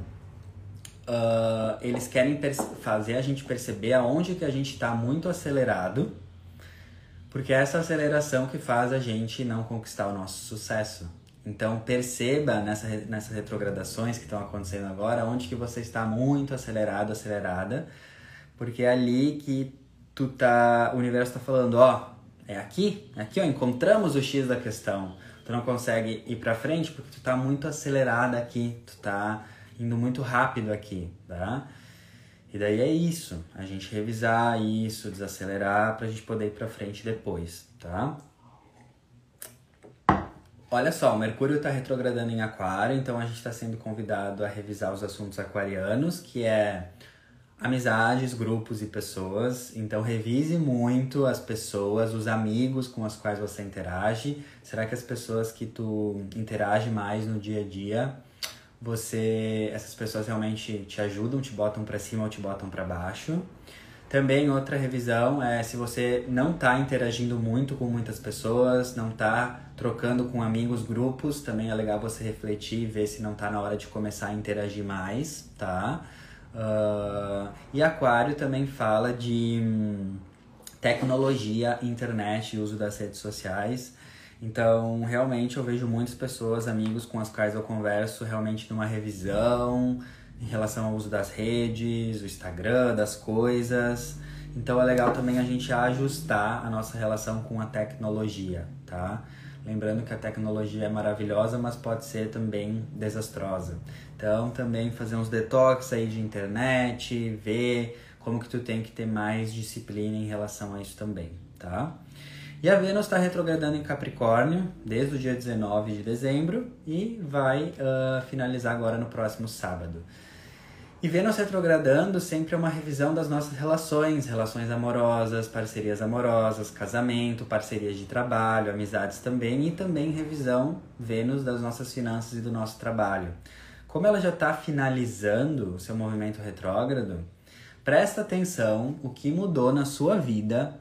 uh, eles querem fazer a gente perceber aonde que a gente está muito acelerado porque é essa aceleração que faz a gente não conquistar o nosso sucesso. Então perceba nessa, nessas retrogradações que estão acontecendo agora, onde que você está muito acelerado, acelerada, porque é ali que tu tá, o universo está falando, ó, é aqui, é aqui, ó, encontramos o X da questão. Tu não consegue ir para frente porque tu tá muito acelerada aqui, tu tá indo muito rápido aqui, tá? E daí é isso, a gente revisar isso, desacelerar para a gente poder ir para frente depois, tá? Olha só, o Mercúrio está retrogradando em Aquário, então a gente está sendo convidado a revisar os assuntos aquarianos, que é amizades, grupos e pessoas. Então revise muito as pessoas, os amigos com as quais você interage. Será que as pessoas que tu interage mais no dia a dia você essas pessoas realmente te ajudam, te botam para cima ou te botam para baixo. Também outra revisão é se você não está interagindo muito com muitas pessoas, não está trocando com amigos, grupos, também é legal você refletir e ver se não está na hora de começar a interagir mais, tá? Uh, e Aquário também fala de hum, tecnologia, internet e uso das redes sociais. Então, realmente eu vejo muitas pessoas, amigos com as quais eu converso realmente numa revisão em relação ao uso das redes, o Instagram, das coisas. Então é legal também a gente ajustar a nossa relação com a tecnologia, tá? Lembrando que a tecnologia é maravilhosa, mas pode ser também desastrosa. Então também fazer uns detox aí de internet, ver como que tu tem que ter mais disciplina em relação a isso também, tá? E a Vênus está retrogradando em Capricórnio desde o dia 19 de dezembro e vai uh, finalizar agora no próximo sábado. E Vênus retrogradando sempre é uma revisão das nossas relações, relações amorosas, parcerias amorosas, casamento, parcerias de trabalho, amizades também, e também revisão Vênus das nossas finanças e do nosso trabalho. Como ela já está finalizando o seu movimento retrógrado, presta atenção o que mudou na sua vida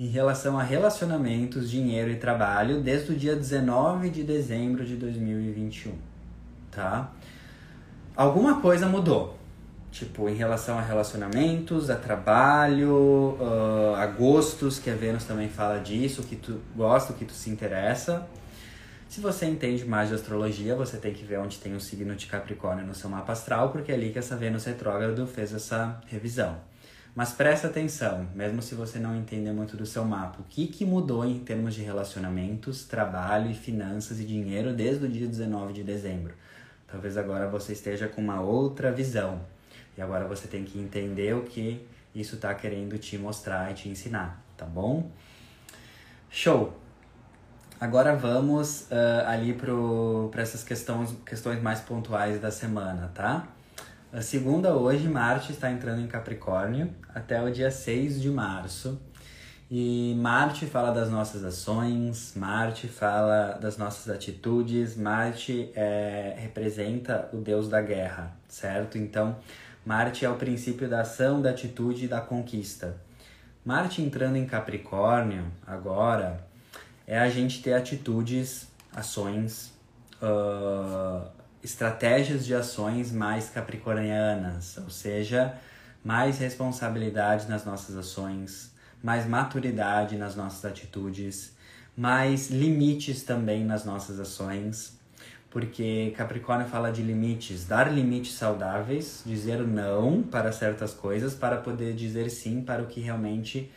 em relação a relacionamentos, dinheiro e trabalho desde o dia 19 de dezembro de 2021, tá? Alguma coisa mudou, tipo, em relação a relacionamentos, a trabalho, uh, a gostos, que a Vênus também fala disso, que tu gosta, que tu se interessa. Se você entende mais de astrologia, você tem que ver onde tem o signo de Capricórnio no seu mapa astral, porque é ali que essa Vênus retrógrado fez essa revisão. Mas presta atenção, mesmo se você não entender muito do seu mapa, o que, que mudou em termos de relacionamentos, trabalho e finanças e dinheiro desde o dia 19 de dezembro? Talvez agora você esteja com uma outra visão. E agora você tem que entender o que isso está querendo te mostrar e te ensinar, tá bom? Show! Agora vamos uh, ali para essas questões, questões mais pontuais da semana, tá? A segunda hoje, Marte está entrando em Capricórnio até o dia 6 de março. E Marte fala das nossas ações, Marte fala das nossas atitudes, Marte é, representa o deus da guerra, certo? Então, Marte é o princípio da ação, da atitude e da conquista. Marte entrando em Capricórnio agora é a gente ter atitudes, ações, uh, estratégias de ações mais capricornianas, ou seja, mais responsabilidade nas nossas ações, mais maturidade nas nossas atitudes, mais limites também nas nossas ações, porque Capricórnio fala de limites, dar limites saudáveis, dizer não para certas coisas para poder dizer sim para o que realmente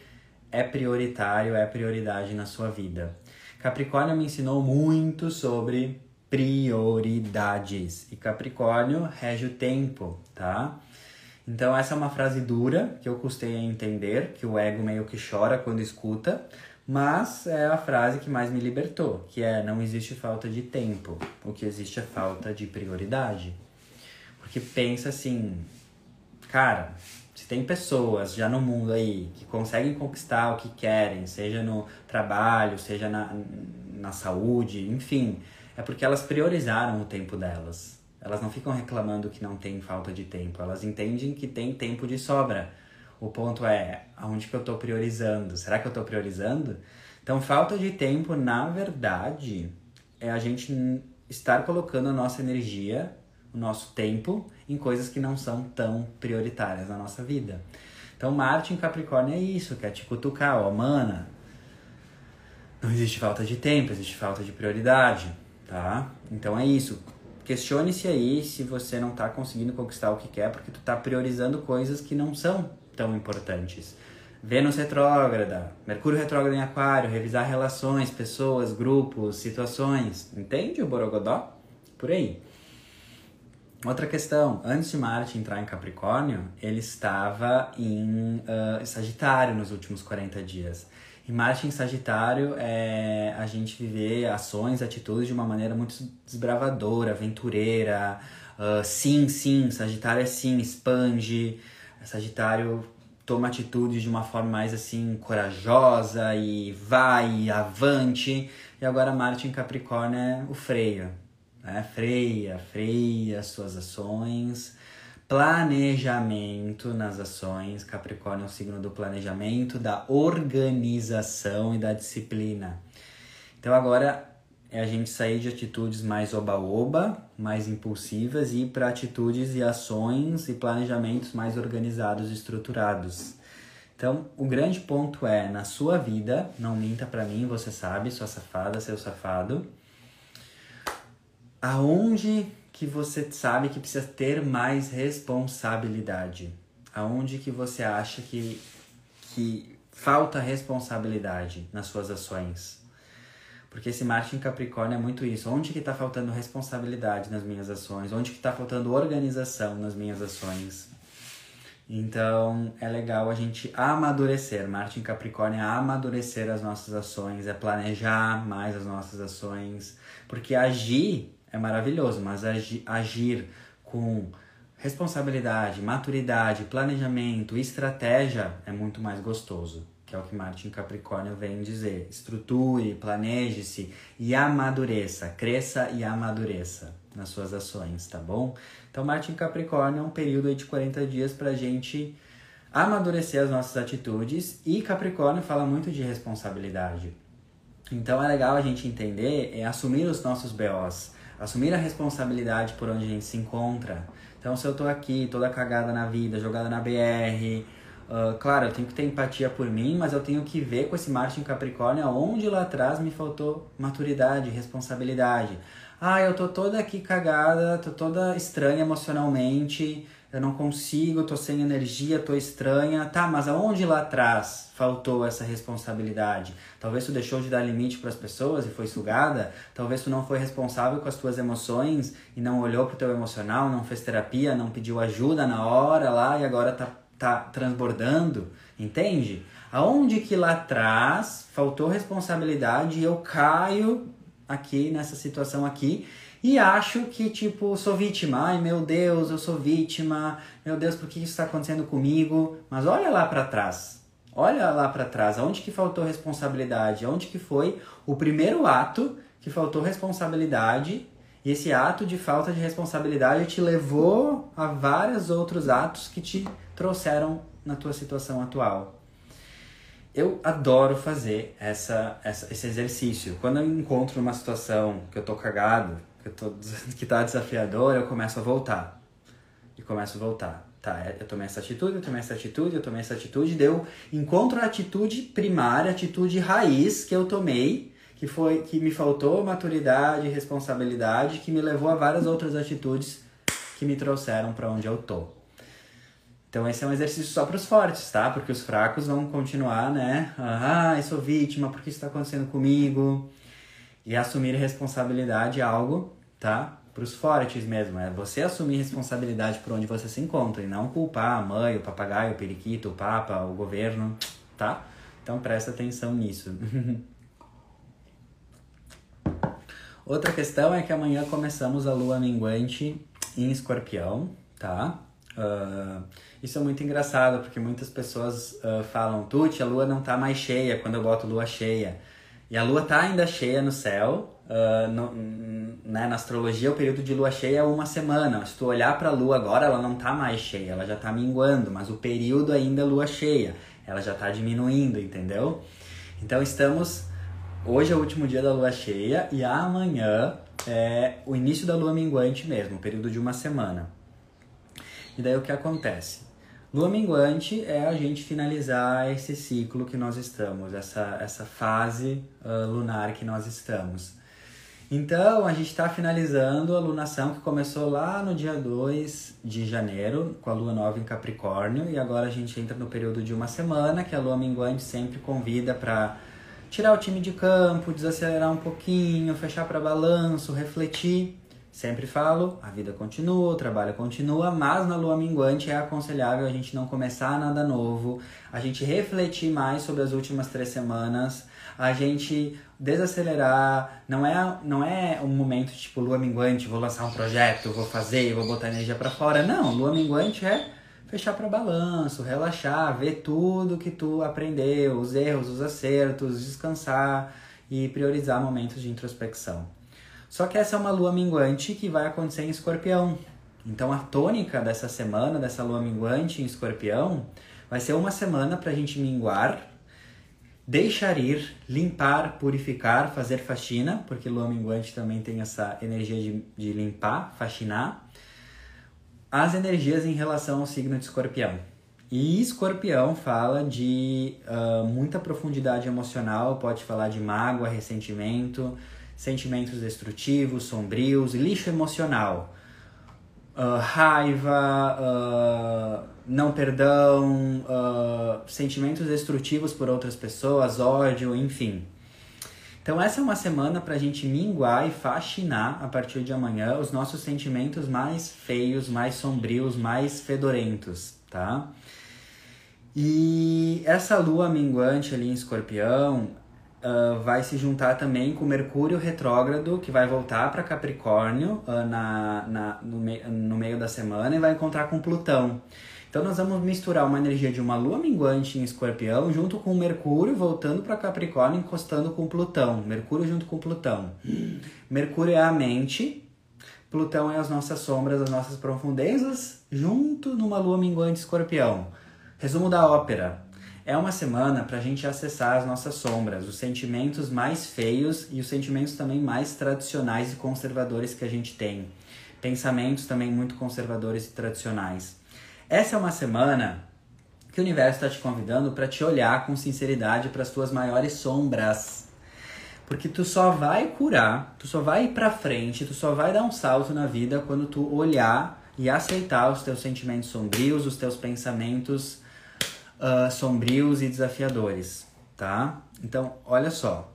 é prioritário, é prioridade na sua vida. Capricórnio me ensinou muito sobre prioridades e Capricórnio rege o tempo, tá? Então essa é uma frase dura que eu custei a entender, que o ego meio que chora quando escuta, mas é a frase que mais me libertou, que é não existe falta de tempo, o que existe é falta de prioridade. Porque pensa assim, cara, se tem pessoas já no mundo aí que conseguem conquistar o que querem, seja no trabalho, seja na, na saúde, enfim, é porque elas priorizaram o tempo delas. Elas não ficam reclamando que não tem falta de tempo, elas entendem que tem tempo de sobra o ponto é, aonde que eu estou priorizando? Será que eu estou priorizando? Então, falta de tempo, na verdade, é a gente estar colocando a nossa energia, o nosso tempo, em coisas que não são tão prioritárias na nossa vida. Então, Marte em Capricórnio é isso, que é te cutucar, ó, mana, não existe falta de tempo, existe falta de prioridade, tá? Então é isso. Questione-se aí se você não está conseguindo conquistar o que quer porque tu está priorizando coisas que não são tão importantes. Vênus retrógrada, Mercúrio retrógrado em Aquário, revisar relações, pessoas, grupos, situações. Entende o Borogodó? Por aí. Outra questão, antes de Marte entrar em Capricórnio, ele estava em uh, Sagitário nos últimos 40 dias. E Marte em Sagitário é a gente viver ações, atitudes de uma maneira muito desbravadora, aventureira. Uh, sim, sim, Sagitário é sim, expande. Sagitário toma atitudes de uma forma mais assim corajosa e vai avante. E agora Marte em Capricórnio é o freio, né? Freia, freia suas ações. Planejamento nas ações. Capricórnio é o signo do planejamento, da organização e da disciplina. Então agora é a gente sair de atitudes mais oba-oba, mais impulsivas e ir para atitudes e ações e planejamentos mais organizados e estruturados. Então, o grande ponto é, na sua vida, não minta para mim, você sabe, sua safada, seu safado, aonde que você sabe que precisa ter mais responsabilidade? Aonde que você acha que, que falta responsabilidade nas suas ações? Porque esse Marte em Capricórnio é muito isso. Onde que está faltando responsabilidade nas minhas ações? Onde que está faltando organização nas minhas ações? Então, é legal a gente amadurecer. Marte em Capricórnio é amadurecer as nossas ações, é planejar mais as nossas ações. Porque agir é maravilhoso, mas agir, agir com responsabilidade, maturidade, planejamento, estratégia é muito mais gostoso que é o que Marte em Capricórnio vem dizer. Estruture, planeje-se e amadureça, cresça e amadureça nas suas ações, tá bom? Então, Marte em Capricórnio é um período de 40 dias para a gente amadurecer as nossas atitudes e Capricórnio fala muito de responsabilidade. Então, é legal a gente entender, é assumir os nossos BOs, assumir a responsabilidade por onde a gente se encontra. Então, se eu tô aqui toda cagada na vida, jogada na BR, Uh, claro, eu tenho que ter empatia por mim, mas eu tenho que ver com esse Marte em Capricórnio aonde lá atrás me faltou maturidade, responsabilidade. Ah, eu tô toda aqui cagada, tô toda estranha emocionalmente, eu não consigo, tô sem energia, tô estranha. Tá, mas aonde lá atrás faltou essa responsabilidade? Talvez tu deixou de dar limite para as pessoas e foi sugada, talvez tu não foi responsável com as tuas emoções e não olhou pro teu emocional, não fez terapia, não pediu ajuda na hora lá e agora tá tá transbordando, entende? Aonde que lá atrás faltou responsabilidade e eu caio aqui nessa situação aqui e acho que, tipo, sou vítima. Ai, meu Deus, eu sou vítima. Meu Deus, por que isso está acontecendo comigo? Mas olha lá para trás. Olha lá para trás. Aonde que faltou responsabilidade? Aonde que foi o primeiro ato que faltou responsabilidade? E esse ato de falta de responsabilidade te levou a vários outros atos que te trouxeram na tua situação atual. Eu adoro fazer essa, essa, esse exercício. Quando eu encontro uma situação que eu tô cagado, eu tô, <laughs> que tá desafiador, eu começo a voltar. E começo a voltar. Tá, é, eu tomei essa atitude, eu tomei essa atitude, eu tomei essa atitude, deu encontro a atitude primária, a atitude raiz que eu tomei, que foi que me faltou maturidade, responsabilidade, que me levou a várias outras atitudes que me trouxeram para onde eu tô. Então esse é um exercício só para os fortes, tá? Porque os fracos vão continuar, né? Ah, eu sou vítima, por que isso está acontecendo comigo? E assumir responsabilidade é algo, tá? Para os fortes mesmo, é você assumir responsabilidade por onde você se encontra e não culpar a mãe, o papagaio, o periquito, o papa, o governo, tá? Então presta atenção nisso. <laughs> Outra questão é que amanhã começamos a lua minguante em escorpião, tá? Uh, isso é muito engraçado, porque muitas pessoas uh, falam, Tuti, a lua não tá mais cheia quando eu boto lua cheia. E a lua tá ainda cheia no céu, uh, no, né, na astrologia o período de lua cheia é uma semana. Se tu olhar pra lua agora, ela não tá mais cheia, ela já tá minguando, mas o período ainda é lua cheia, ela já tá diminuindo, entendeu? Então estamos, hoje é o último dia da lua cheia e amanhã é o início da lua minguante mesmo, o período de uma semana. E daí o que acontece? Lua minguante é a gente finalizar esse ciclo que nós estamos, essa, essa fase uh, lunar que nós estamos. Então, a gente está finalizando a lunação que começou lá no dia 2 de janeiro, com a lua nova em Capricórnio, e agora a gente entra no período de uma semana, que a lua minguante sempre convida para tirar o time de campo, desacelerar um pouquinho, fechar para balanço, refletir. Sempre falo, a vida continua, o trabalho continua, mas na lua minguante é aconselhável a gente não começar nada novo, a gente refletir mais sobre as últimas três semanas, a gente desacelerar. Não é, não é um momento tipo lua minguante, vou lançar um projeto, vou fazer, vou botar energia para fora. Não, lua minguante é fechar para balanço, relaxar, ver tudo que tu aprendeu, os erros, os acertos, descansar e priorizar momentos de introspecção. Só que essa é uma lua minguante que vai acontecer em escorpião. Então a tônica dessa semana, dessa lua minguante em escorpião, vai ser uma semana para a gente minguar, deixar ir, limpar, purificar, fazer faxina, porque lua minguante também tem essa energia de, de limpar, faxinar, as energias em relação ao signo de escorpião. E escorpião fala de uh, muita profundidade emocional, pode falar de mágoa, ressentimento, sentimentos destrutivos, sombrios, lixo emocional, uh, raiva, uh, não perdão, uh, sentimentos destrutivos por outras pessoas, ódio, enfim. Então essa é uma semana para a gente minguar e faxinar a partir de amanhã os nossos sentimentos mais feios, mais sombrios, mais fedorentos, tá? E essa lua minguante ali em escorpião, uh, vai se juntar também com Mercúrio retrógrado, que vai voltar para Capricórnio uh, na, na, no, me, no meio da semana e vai encontrar com Plutão. Então nós vamos misturar uma energia de uma lua minguante em escorpião junto com Mercúrio voltando para Capricórnio encostando com Plutão. Mercúrio junto com Plutão. Mercúrio é a mente, Plutão é as nossas sombras, as nossas profundezas, junto numa lua minguante escorpião. Resumo da ópera. É uma semana para a gente acessar as nossas sombras, os sentimentos mais feios e os sentimentos também mais tradicionais e conservadores que a gente tem. Pensamentos também muito conservadores e tradicionais. Essa é uma semana que o universo está te convidando para te olhar com sinceridade para as tuas maiores sombras. Porque tu só vai curar, tu só vai ir para frente, tu só vai dar um salto na vida quando tu olhar e aceitar os teus sentimentos sombrios, os teus pensamentos uh, sombrios e desafiadores, tá? Então, olha só.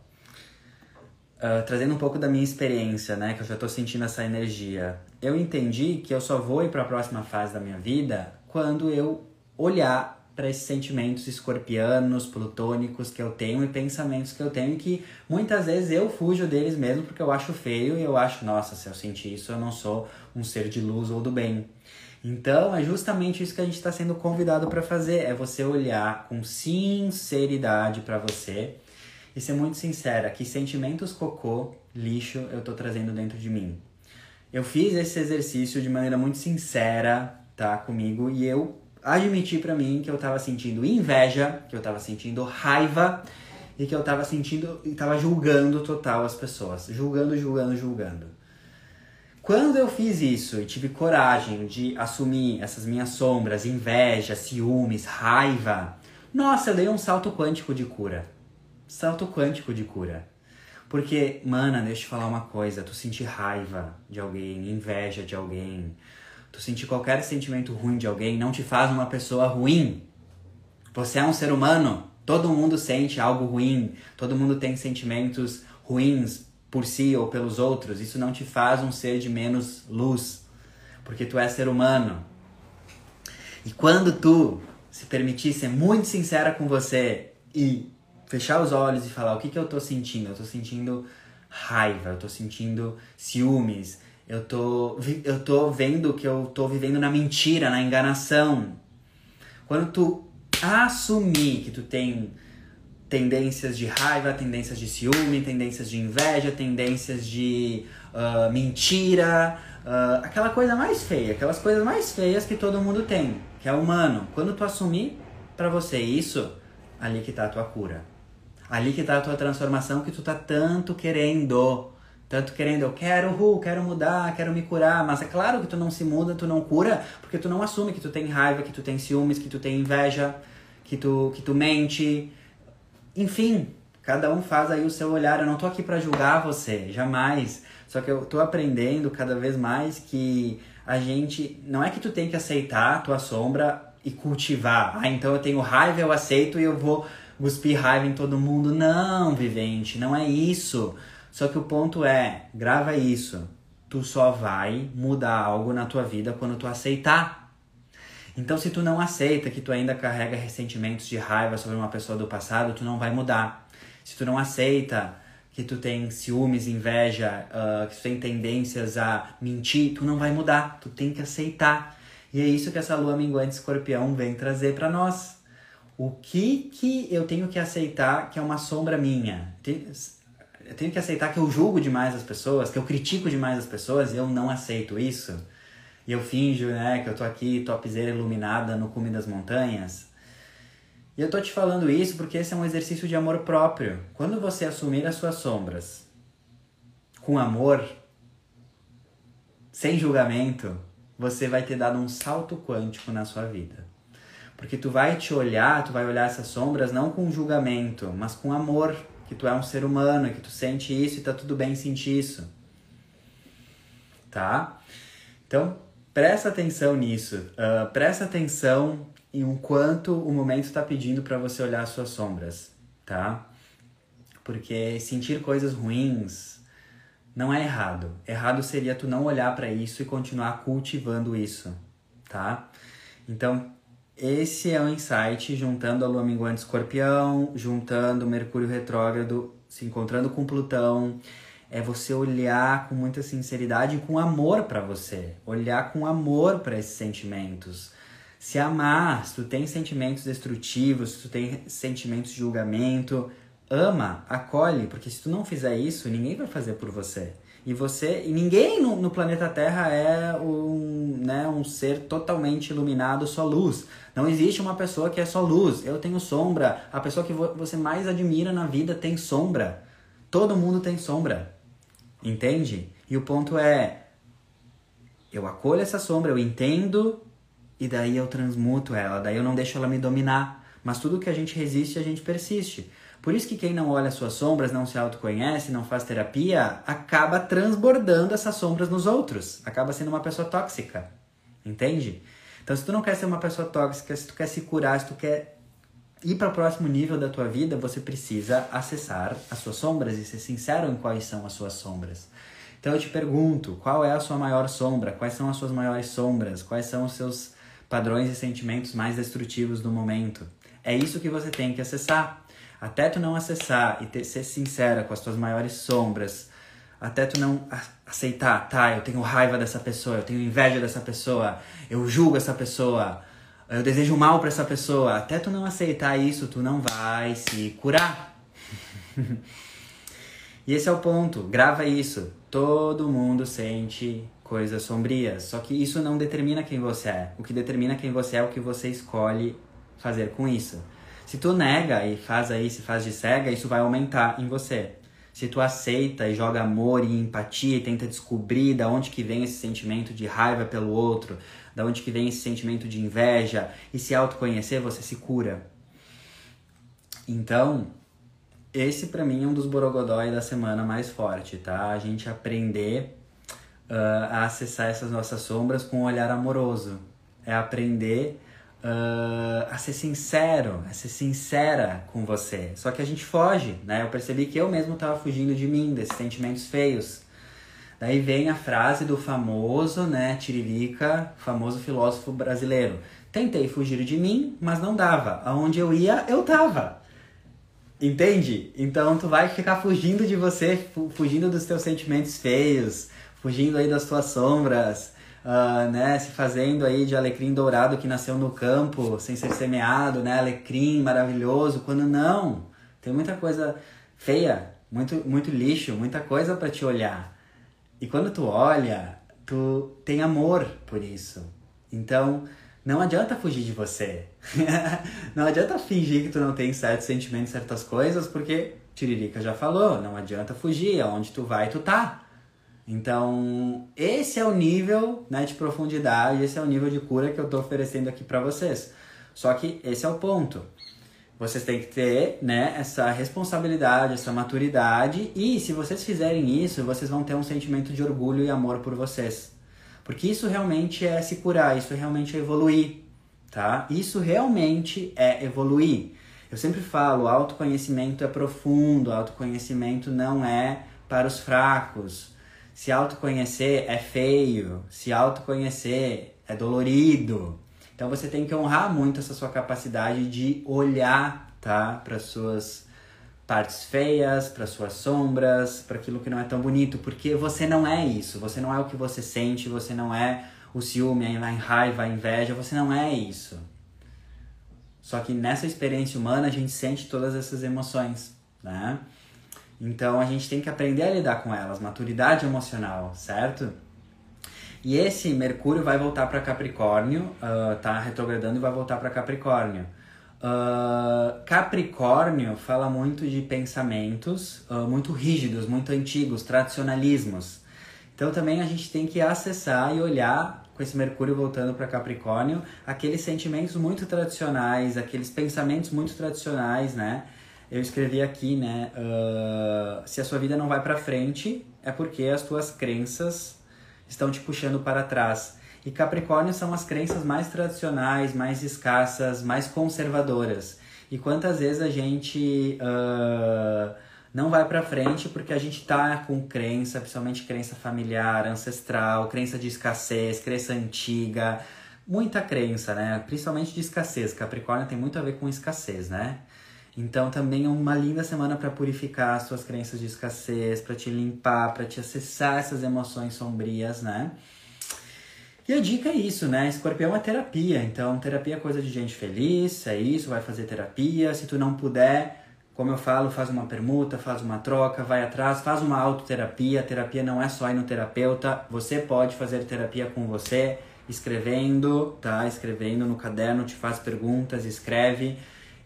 Uh, trazendo um pouco da minha experiência, né, que eu já estou sentindo essa energia. Eu entendi que eu só vou ir para a próxima fase da minha vida quando eu olhar para esses sentimentos escorpianos, plutônicos que eu tenho e pensamentos que eu tenho que muitas vezes eu fujo deles mesmo porque eu acho feio e eu acho, nossa, se eu sentir isso eu não sou um ser de luz ou do bem. Então, é justamente isso que a gente está sendo convidado para fazer: é você olhar com sinceridade para você e ser muito sincera. Que sentimentos cocô, lixo eu estou trazendo dentro de mim? Eu fiz esse exercício de maneira muito sincera, tá, comigo e eu admiti para mim que eu estava sentindo inveja, que eu estava sentindo raiva e que eu estava sentindo e estava julgando total as pessoas, julgando, julgando, julgando. Quando eu fiz isso e tive coragem de assumir essas minhas sombras, inveja, ciúmes, raiva, nossa, eu dei um salto quântico de cura. Salto quântico de cura. Porque, mana, deixa eu te falar uma coisa, tu sentir raiva de alguém, inveja de alguém, tu sentir qualquer sentimento ruim de alguém não te faz uma pessoa ruim. Você é um ser humano, todo mundo sente algo ruim, todo mundo tem sentimentos ruins por si ou pelos outros. Isso não te faz um ser de menos luz, porque tu é ser humano. E quando tu se permitir ser muito sincera com você e fechar os olhos e falar o que, que eu tô sentindo, eu tô sentindo raiva, eu tô sentindo ciúmes, eu tô, eu tô vendo que eu tô vivendo na mentira, na enganação. Quando tu assumir que tu tem tendências de raiva, tendências de ciúme, tendências de inveja, tendências de uh, mentira, uh, aquela coisa mais feia, aquelas coisas mais feias que todo mundo tem, que é humano. Quando tu assumir para você isso, ali que tá a tua cura. Ali que tá a tua transformação que tu tá tanto querendo. Tanto querendo, eu quero, uh, quero mudar, quero me curar, mas é claro que tu não se muda, tu não cura, porque tu não assume que tu tem raiva, que tu tem ciúmes, que tu tem inveja, que tu, que tu mente. Enfim, cada um faz aí o seu olhar. Eu não tô aqui para julgar você, jamais. Só que eu tô aprendendo cada vez mais que a gente. Não é que tu tem que aceitar a tua sombra e cultivar. Ah, então eu tenho raiva, eu aceito e eu vou cuspir raiva em todo mundo. Não, vivente, não é isso. Só que o ponto é, grava isso. Tu só vai mudar algo na tua vida quando tu aceitar. Então, se tu não aceita que tu ainda carrega ressentimentos de raiva sobre uma pessoa do passado, tu não vai mudar. Se tu não aceita que tu tem ciúmes, inveja, uh, que tu tem tendências a mentir, tu não vai mudar. Tu tem que aceitar. E é isso que essa lua minguante escorpião vem trazer para nós. O que que eu tenho que aceitar que é uma sombra minha? Eu tenho que aceitar que eu julgo demais as pessoas, que eu critico demais as pessoas e eu não aceito isso. E eu finjo, né, que eu tô aqui topzera iluminada no cume das montanhas. E eu tô te falando isso porque esse é um exercício de amor próprio. Quando você assumir as suas sombras com amor, sem julgamento, você vai ter dado um salto quântico na sua vida. Porque tu vai te olhar, tu vai olhar essas sombras não com julgamento, mas com amor, que tu é um ser humano, que tu sente isso e tá tudo bem sentir isso. Tá? Então, presta atenção nisso. Uh, presta atenção em o quanto o momento está pedindo para você olhar as suas sombras, tá? Porque sentir coisas ruins não é errado. Errado seria tu não olhar para isso e continuar cultivando isso, tá? Então, esse é o insight, juntando a lua minguante escorpião, juntando Mercúrio retrógrado, se encontrando com Plutão. É você olhar com muita sinceridade e com amor para você. Olhar com amor para esses sentimentos. Se amar, se tu tem sentimentos destrutivos, se tu tem sentimentos de julgamento, ama, acolhe, porque se tu não fizer isso, ninguém vai fazer por você. E você, e ninguém no, no, planeta Terra é um, né, um ser totalmente iluminado, só luz. Não existe uma pessoa que é só luz. Eu tenho sombra. A pessoa que você mais admira na vida tem sombra. Todo mundo tem sombra. Entende? E o ponto é, eu acolho essa sombra, eu entendo e daí eu transmuto ela, daí eu não deixo ela me dominar. Mas tudo que a gente resiste, a gente persiste. Por isso que quem não olha suas sombras, não se autoconhece, não faz terapia, acaba transbordando essas sombras nos outros. Acaba sendo uma pessoa tóxica. Entende? Então, se tu não quer ser uma pessoa tóxica, se tu quer se curar, se tu quer ir para o próximo nível da tua vida, você precisa acessar as suas sombras e ser sincero em quais são as suas sombras. Então eu te pergunto, qual é a sua maior sombra? Quais são as suas maiores sombras? Quais são os seus padrões e sentimentos mais destrutivos do momento? É isso que você tem que acessar. Até tu não acessar e ter, ser sincera com as tuas maiores sombras, até tu não aceitar, tá, eu tenho raiva dessa pessoa, eu tenho inveja dessa pessoa, eu julgo essa pessoa, eu desejo mal para essa pessoa, até tu não aceitar isso, tu não vai se curar. <laughs> e esse é o ponto, grava isso. Todo mundo sente coisas sombrias, só que isso não determina quem você é. O que determina quem você é é o que você escolhe fazer com isso. Se tu nega e faz aí, se faz de cega, isso vai aumentar em você. Se tu aceita e joga amor e empatia e tenta descobrir da onde que vem esse sentimento de raiva pelo outro, da onde que vem esse sentimento de inveja e se autoconhecer, você se cura. Então, esse para mim é um dos borogodói da semana mais forte, tá? A gente aprender uh, a acessar essas nossas sombras com um olhar amoroso. É aprender uh, a ser sincero, a ser sincera com você. Só que a gente foge, né? Eu percebi que eu mesmo estava fugindo de mim, desses sentimentos feios. Daí vem a frase do famoso, né, Tiririca, famoso filósofo brasileiro. Tentei fugir de mim, mas não dava. Aonde eu ia, eu tava. Entende? Então tu vai ficar fugindo de você, fugindo dos teus sentimentos feios, fugindo aí das tuas sombras, uh, né? Se fazendo aí de alecrim dourado que nasceu no campo, sem ser semeado, né? Alecrim maravilhoso, quando não. Tem muita coisa feia, muito, muito lixo, muita coisa para te olhar. E quando tu olha, tu tem amor por isso. Então, não adianta fugir de você. <laughs> não adianta fingir que tu não tem certos sentimentos, certas coisas, porque Tiririca já falou, não adianta fugir, aonde tu vai, tu tá. Então, esse é o nível né, de profundidade, esse é o nível de cura que eu estou oferecendo aqui para vocês. Só que esse é o ponto. Vocês têm que ter né, essa responsabilidade, essa maturidade, e se vocês fizerem isso, vocês vão ter um sentimento de orgulho e amor por vocês. Porque isso realmente é se curar, isso realmente é evoluir, tá? Isso realmente é evoluir. Eu sempre falo, autoconhecimento é profundo, autoconhecimento não é para os fracos. Se autoconhecer é feio, se autoconhecer é dolorido. Então você tem que honrar muito essa sua capacidade de olhar, tá, para suas partes feias, para suas sombras, para aquilo que não é tão bonito, porque você não é isso, você não é o que você sente, você não é o ciúme, a raiva, a inveja, você não é isso. Só que nessa experiência humana a gente sente todas essas emoções, né? Então a gente tem que aprender a lidar com elas, maturidade emocional, certo? E esse Mercúrio vai voltar para Capricórnio, uh, tá retrogradando e vai voltar para Capricórnio. Uh, Capricórnio fala muito de pensamentos uh, muito rígidos, muito antigos, tradicionalismos. Então também a gente tem que acessar e olhar com esse Mercúrio voltando para Capricórnio aqueles sentimentos muito tradicionais, aqueles pensamentos muito tradicionais, né? eu escrevi aqui, né? Uh, se a sua vida não vai para frente, é porque as tuas crenças estão te puxando para trás. E Capricórnio são as crenças mais tradicionais, mais escassas, mais conservadoras. E quantas vezes a gente uh, não vai para frente porque a gente tá com crença, principalmente crença familiar, ancestral, crença de escassez, crença antiga, muita crença, né? Principalmente de escassez. Capricórnio tem muito a ver com escassez, né? Então também é uma linda semana para purificar as suas crenças de escassez, para te limpar, para te acessar essas emoções sombrias, né? E a dica é isso, né? Escorpião é terapia, então terapia é coisa de gente feliz, é isso, vai fazer terapia. Se tu não puder, como eu falo, faz uma permuta, faz uma troca, vai atrás, faz uma autoterapia. Terapia não é só ir no terapeuta, você pode fazer terapia com você, escrevendo, tá? Escrevendo no caderno, te faz perguntas, escreve.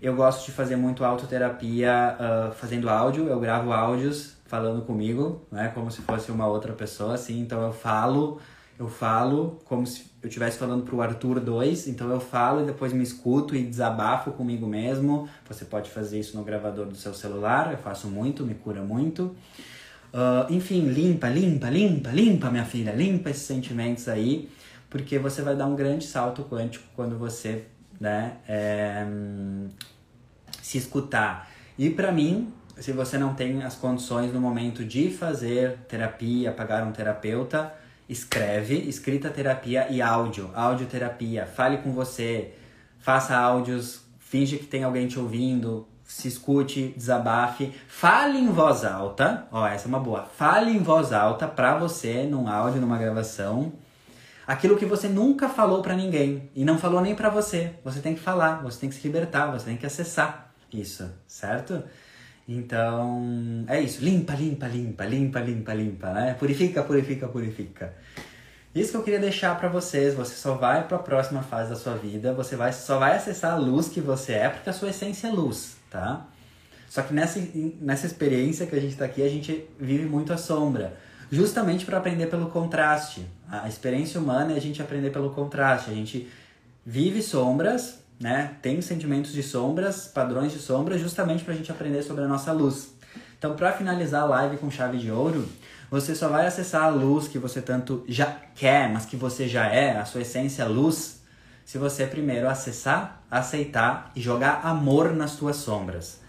Eu gosto de fazer muito autoterapia uh, fazendo áudio, eu gravo áudios falando comigo, né, como se fosse uma outra pessoa, assim, então eu falo, eu falo como se eu estivesse falando pro Arthur 2, então eu falo e depois me escuto e desabafo comigo mesmo. Você pode fazer isso no gravador do seu celular, eu faço muito, me cura muito. Uh, enfim, limpa, limpa, limpa, limpa, minha filha, limpa esses sentimentos aí, porque você vai dar um grande salto quântico quando você né, é, se escutar. E para mim, se você não tem as condições no momento de fazer terapia, pagar um terapeuta, escreve, escrita terapia e áudio, audioterapia. Fale com você, faça áudios, finge que tem alguém te ouvindo, se escute, desabafe, fale em voz alta. Ó, essa é uma boa. Fale em voz alta para você num áudio, numa gravação aquilo que você nunca falou para ninguém e não falou nem para você. Você tem que falar, você tem que se libertar, você tem que acessar isso, certo? Então, é isso. Limpa, limpa, limpa, limpa, limpa, limpa, né? Purifica, purifica, purifica. Isso que eu queria deixar para vocês, você só vai para a próxima fase da sua vida, você vai só vai acessar a luz que você é, porque a sua essência é luz, tá? Só que nessa, nessa experiência que a gente está aqui, a gente vive muito a sombra justamente para aprender pelo contraste. A experiência humana é a gente aprender pelo contraste. A gente vive sombras, né? Tem sentimentos de sombras, padrões de sombras, justamente para a gente aprender sobre a nossa luz. Então, para finalizar a live com chave de ouro, você só vai acessar a luz que você tanto já quer, mas que você já é, a sua essência luz, se você primeiro acessar, aceitar e jogar amor nas suas sombras.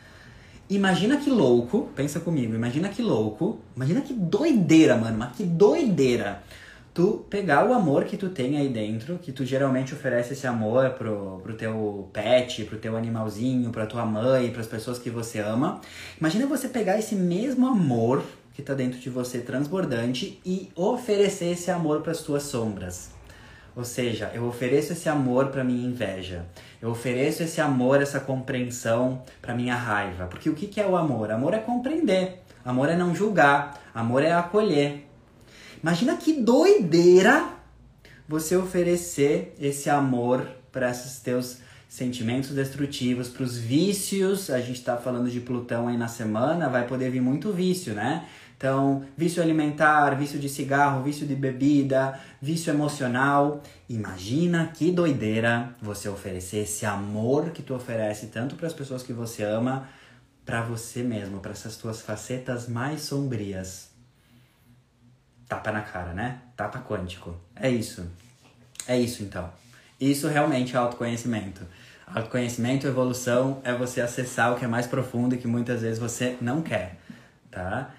Imagina que louco, pensa comigo, imagina que louco, imagina que doideira, mano, mas que doideira tu pegar o amor que tu tem aí dentro, que tu geralmente oferece esse amor pro, pro teu pet, pro teu animalzinho, pra tua mãe, pras pessoas que você ama. Imagina você pegar esse mesmo amor que tá dentro de você transbordante e oferecer esse amor para as tuas sombras. Ou seja, eu ofereço esse amor para minha inveja. Eu ofereço esse amor, essa compreensão para minha raiva. Porque o que, que é o amor? Amor é compreender. Amor é não julgar. Amor é acolher. Imagina que doideira você oferecer esse amor para esses teus sentimentos destrutivos, para os vícios. A gente está falando de Plutão aí na semana, vai poder vir muito vício, né? Então, vício alimentar, vício de cigarro, vício de bebida, vício emocional. Imagina que doideira você oferecer esse amor que tu oferece tanto para as pessoas que você ama, para você mesmo, para essas tuas facetas mais sombrias. Tapa na cara, né? Tapa quântico. É isso. É isso então. Isso realmente é autoconhecimento. Autoconhecimento, evolução é você acessar o que é mais profundo e que muitas vezes você não quer, tá?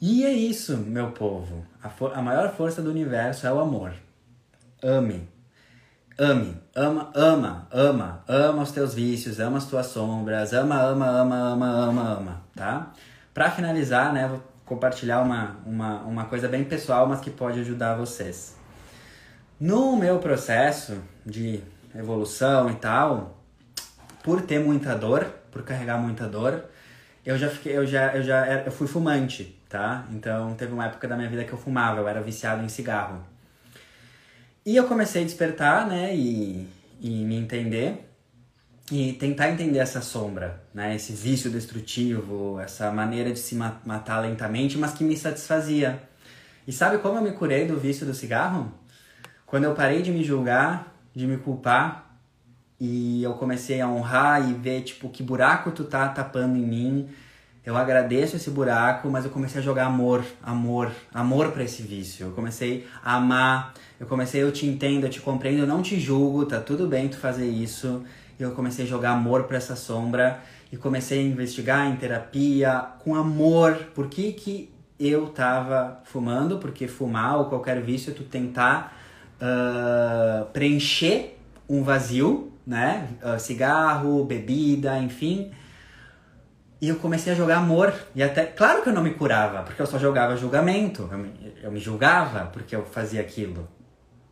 E é isso, meu povo. A, a maior força do universo é o amor. Ame. Ame, ama, ama, ama, ama os teus vícios, ama as tuas sombras, ama, ama, ama, ama, ama, ama, tá? Pra finalizar, né, compartilhar uma, uma, uma coisa bem pessoal, mas que pode ajudar vocês. No meu processo de evolução e tal, por ter muita dor, por carregar muita dor, eu já fiquei, eu já, eu já eu fui fumante, tá? Então teve uma época da minha vida que eu fumava, eu era viciado em cigarro. E eu comecei a despertar, né, e, e me entender e tentar entender essa sombra, né, esse vício destrutivo, essa maneira de se matar lentamente, mas que me satisfazia. E sabe como eu me curei do vício do cigarro? Quando eu parei de me julgar, de me culpar, e eu comecei a honrar e ver tipo que buraco tu tá tapando em mim, eu agradeço esse buraco, mas eu comecei a jogar amor, amor, amor para esse vício. Eu comecei a amar, eu comecei, eu te entendo, eu te compreendo, eu não te julgo, tá tudo bem tu fazer isso. E eu comecei a jogar amor para essa sombra e comecei a investigar em terapia com amor. Por que que eu tava fumando? Porque fumar ou qualquer vício é tu tentar uh, preencher um vazio, né? Uh, cigarro, bebida, enfim e eu comecei a jogar amor. E até, claro que eu não me curava, porque eu só jogava julgamento. Eu me, eu me julgava porque eu fazia aquilo.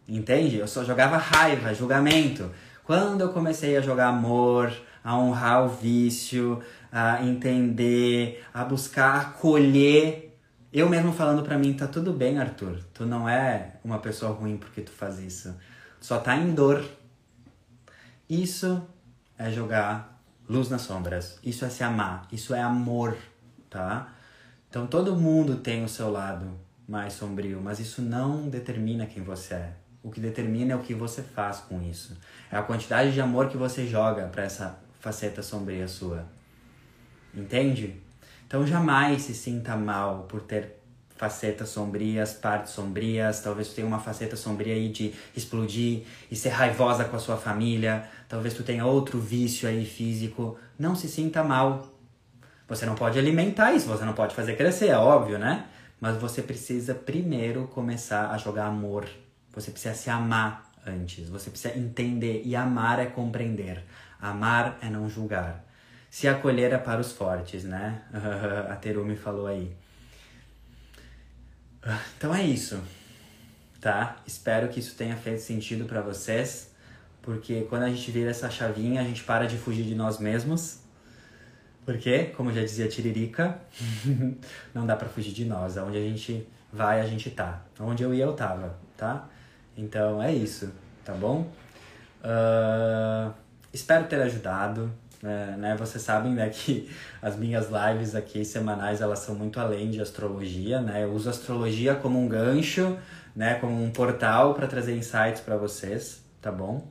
Entende? Eu só jogava raiva, julgamento. Quando eu comecei a jogar amor, a honrar o vício, a entender, a buscar acolher, eu mesmo falando para mim, tá tudo bem, Arthur. Tu não é uma pessoa ruim porque tu faz isso. só tá em dor. Isso é jogar luz nas sombras. Isso é se amar, isso é amor, tá? Então todo mundo tem o seu lado mais sombrio, mas isso não determina quem você é. O que determina é o que você faz com isso. É a quantidade de amor que você joga para essa faceta sombria sua. Entende? Então jamais se sinta mal por ter facetas sombrias, partes sombrias, talvez tu tenha uma faceta sombria aí de explodir e ser raivosa com a sua família, talvez tu tenha outro vício aí físico, não se sinta mal. Você não pode alimentar isso, você não pode fazer crescer, é óbvio, né? Mas você precisa primeiro começar a jogar amor. Você precisa se amar antes. Você precisa entender. E amar é compreender. Amar é não julgar. Se acolher é para os fortes, né? <laughs> a Terumi falou aí. Então é isso, tá? Espero que isso tenha feito sentido para vocês, porque quando a gente vira essa chavinha, a gente para de fugir de nós mesmos. Porque, como já dizia Tiririca, <laughs> não dá para fugir de nós. Onde a gente vai, a gente tá. Onde eu ia, eu tava, tá? Então é isso, tá bom? Uh, espero ter ajudado. É, né? Vocês sabem né, <laughs> que as minhas lives aqui semanais elas são muito além de astrologia, né? Eu uso astrologia como um gancho, né? Como um portal para trazer insights para vocês, tá bom?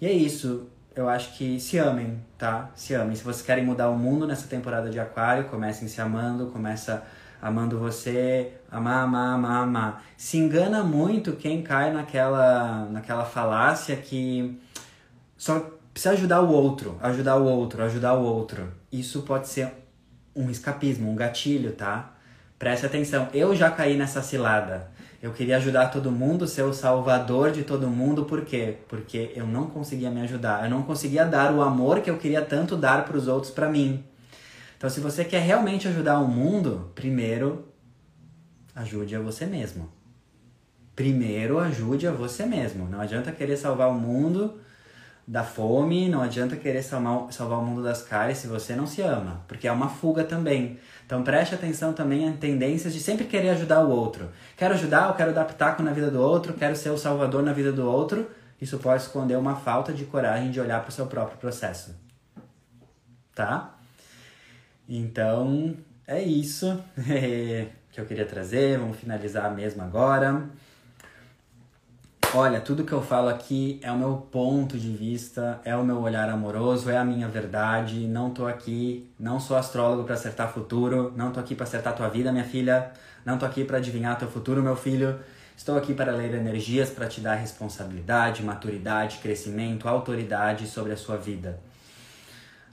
E é isso. eu acho que se amem, tá? Se amem. Se vocês querem mudar o mundo nessa temporada de aquário, comecem se amando, começa amando você, amar, amar, amar, amar. Se engana muito quem cai naquela, naquela falácia que só precisa ajudar o outro, ajudar o outro, ajudar o outro. Isso pode ser um escapismo, um gatilho, tá? Preste atenção, eu já caí nessa cilada. Eu queria ajudar todo mundo, ser o salvador de todo mundo, por quê? Porque eu não conseguia me ajudar, eu não conseguia dar o amor que eu queria tanto dar para os outros para mim. Então, se você quer realmente ajudar o mundo, primeiro ajude a você mesmo. Primeiro ajude a você mesmo. Não adianta querer salvar o mundo da fome, não adianta querer salvar, salvar o mundo das caras se você não se ama, porque é uma fuga também. Então preste atenção também em tendências de sempre querer ajudar o outro. Quero ajudar, eu quero dar pitaco na vida do outro, quero ser o salvador na vida do outro. Isso pode esconder uma falta de coragem de olhar para o seu próprio processo. Tá? Então, é isso <laughs> que eu queria trazer. Vamos finalizar mesmo agora. Olha, tudo que eu falo aqui é o meu ponto de vista, é o meu olhar amoroso, é a minha verdade. Não tô aqui, não sou astrólogo para acertar futuro, não tô aqui para acertar tua vida, minha filha, não tô aqui para adivinhar teu futuro, meu filho. Estou aqui para ler energias para te dar responsabilidade, maturidade, crescimento, autoridade sobre a sua vida.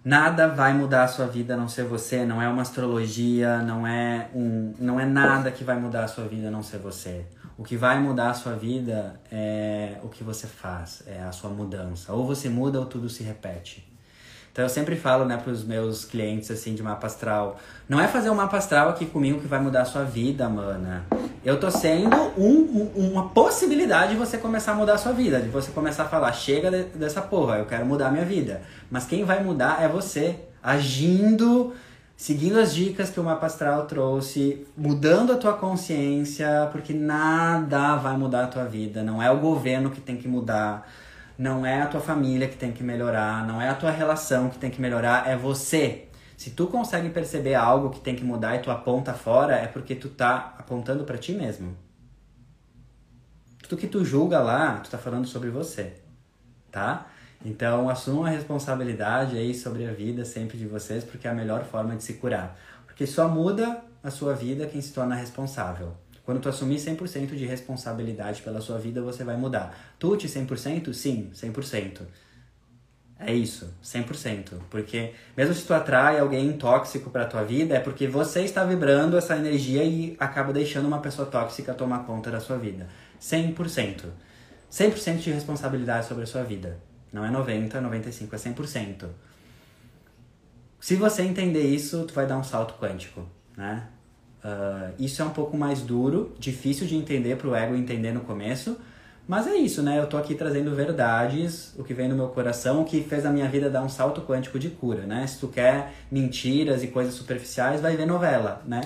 Nada vai mudar a sua vida a não ser você, não é uma astrologia, não é um, não é nada que vai mudar a sua vida a não ser você. O que vai mudar a sua vida é o que você faz, é a sua mudança. Ou você muda ou tudo se repete. Então eu sempre falo, né, para os meus clientes assim de mapa astral, não é fazer um mapa astral aqui comigo que vai mudar a sua vida, mana. Eu tô sendo um, um, uma possibilidade de você começar a mudar a sua vida, de você começar a falar, chega de, dessa porra, eu quero mudar a minha vida. Mas quem vai mudar é você, agindo seguindo as dicas que o mapa astral trouxe, mudando a tua consciência, porque nada vai mudar a tua vida, não é o governo que tem que mudar, não é a tua família que tem que melhorar, não é a tua relação que tem que melhorar, é você. Se tu consegue perceber algo que tem que mudar e tu aponta fora, é porque tu tá apontando para ti mesmo. Tudo que tu julga lá, tu tá falando sobre você, tá? Então, assumam a responsabilidade aí sobre a vida sempre de vocês, porque é a melhor forma de se curar. Porque só muda a sua vida quem se torna responsável. Quando tu assumir 100% de responsabilidade pela sua vida, você vai mudar. Tuti 100%? Sim, 100%. É isso, 100%. Porque mesmo se tu atrai alguém tóxico para tua vida, é porque você está vibrando essa energia e acaba deixando uma pessoa tóxica tomar conta da sua vida. 100%. 100% de responsabilidade sobre a sua vida. Não é 90, 95, é 100%. Se você entender isso, tu vai dar um salto quântico, né? Uh, isso é um pouco mais duro, difícil de entender para o ego entender no começo, mas é isso, né? Eu tô aqui trazendo verdades, o que vem do meu coração, o que fez a minha vida dar um salto quântico de cura, né? Se tu quer mentiras e coisas superficiais, vai ver novela, né?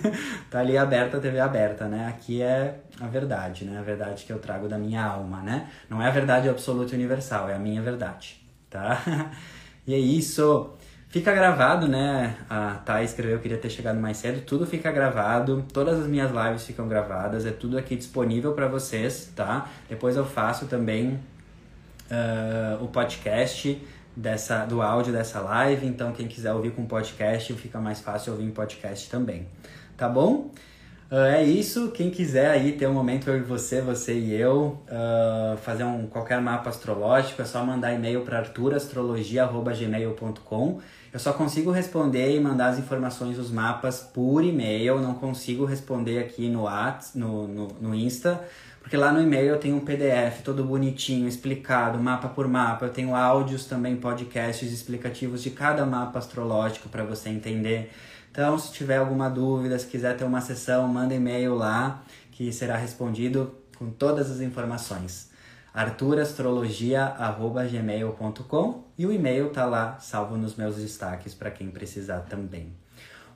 <laughs> tá ali aberta, TV aberta, né? Aqui é a verdade, né? A verdade que eu trago da minha alma, né? Não é a verdade absoluta e universal, é a minha verdade, tá? <laughs> e é isso. Fica gravado, né? A Thay escreveu, eu queria ter chegado mais cedo. Tudo fica gravado, todas as minhas lives ficam gravadas, é tudo aqui disponível para vocês, tá? Depois eu faço também uh, o podcast dessa, do áudio dessa live, então quem quiser ouvir com podcast, fica mais fácil ouvir em podcast também, tá bom? Uh, é isso. Quem quiser aí ter um momento eu e você, você e eu, uh, fazer um qualquer mapa astrológico, é só mandar e-mail para arturastrologia@gmail.com. Eu só consigo responder e mandar as informações dos mapas por e-mail, não consigo responder aqui no, Whats, no, no, no Insta, porque lá no e-mail eu tenho um PDF todo bonitinho, explicado, mapa por mapa. Eu tenho áudios também, podcasts explicativos de cada mapa astrológico para você entender. Então, se tiver alguma dúvida, se quiser ter uma sessão, manda e-mail lá que será respondido com todas as informações arturastrologia.gmail.com e o e-mail tá lá salvo nos meus destaques para quem precisar também.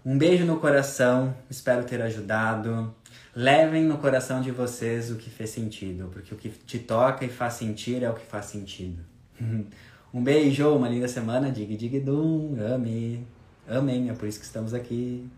Um beijo no coração, espero ter ajudado. Levem no coração de vocês o que fez sentido, porque o que te toca e faz sentir é o que faz sentido. <laughs> um beijo, uma linda semana, dig dig dum, ame, amém, é por isso que estamos aqui.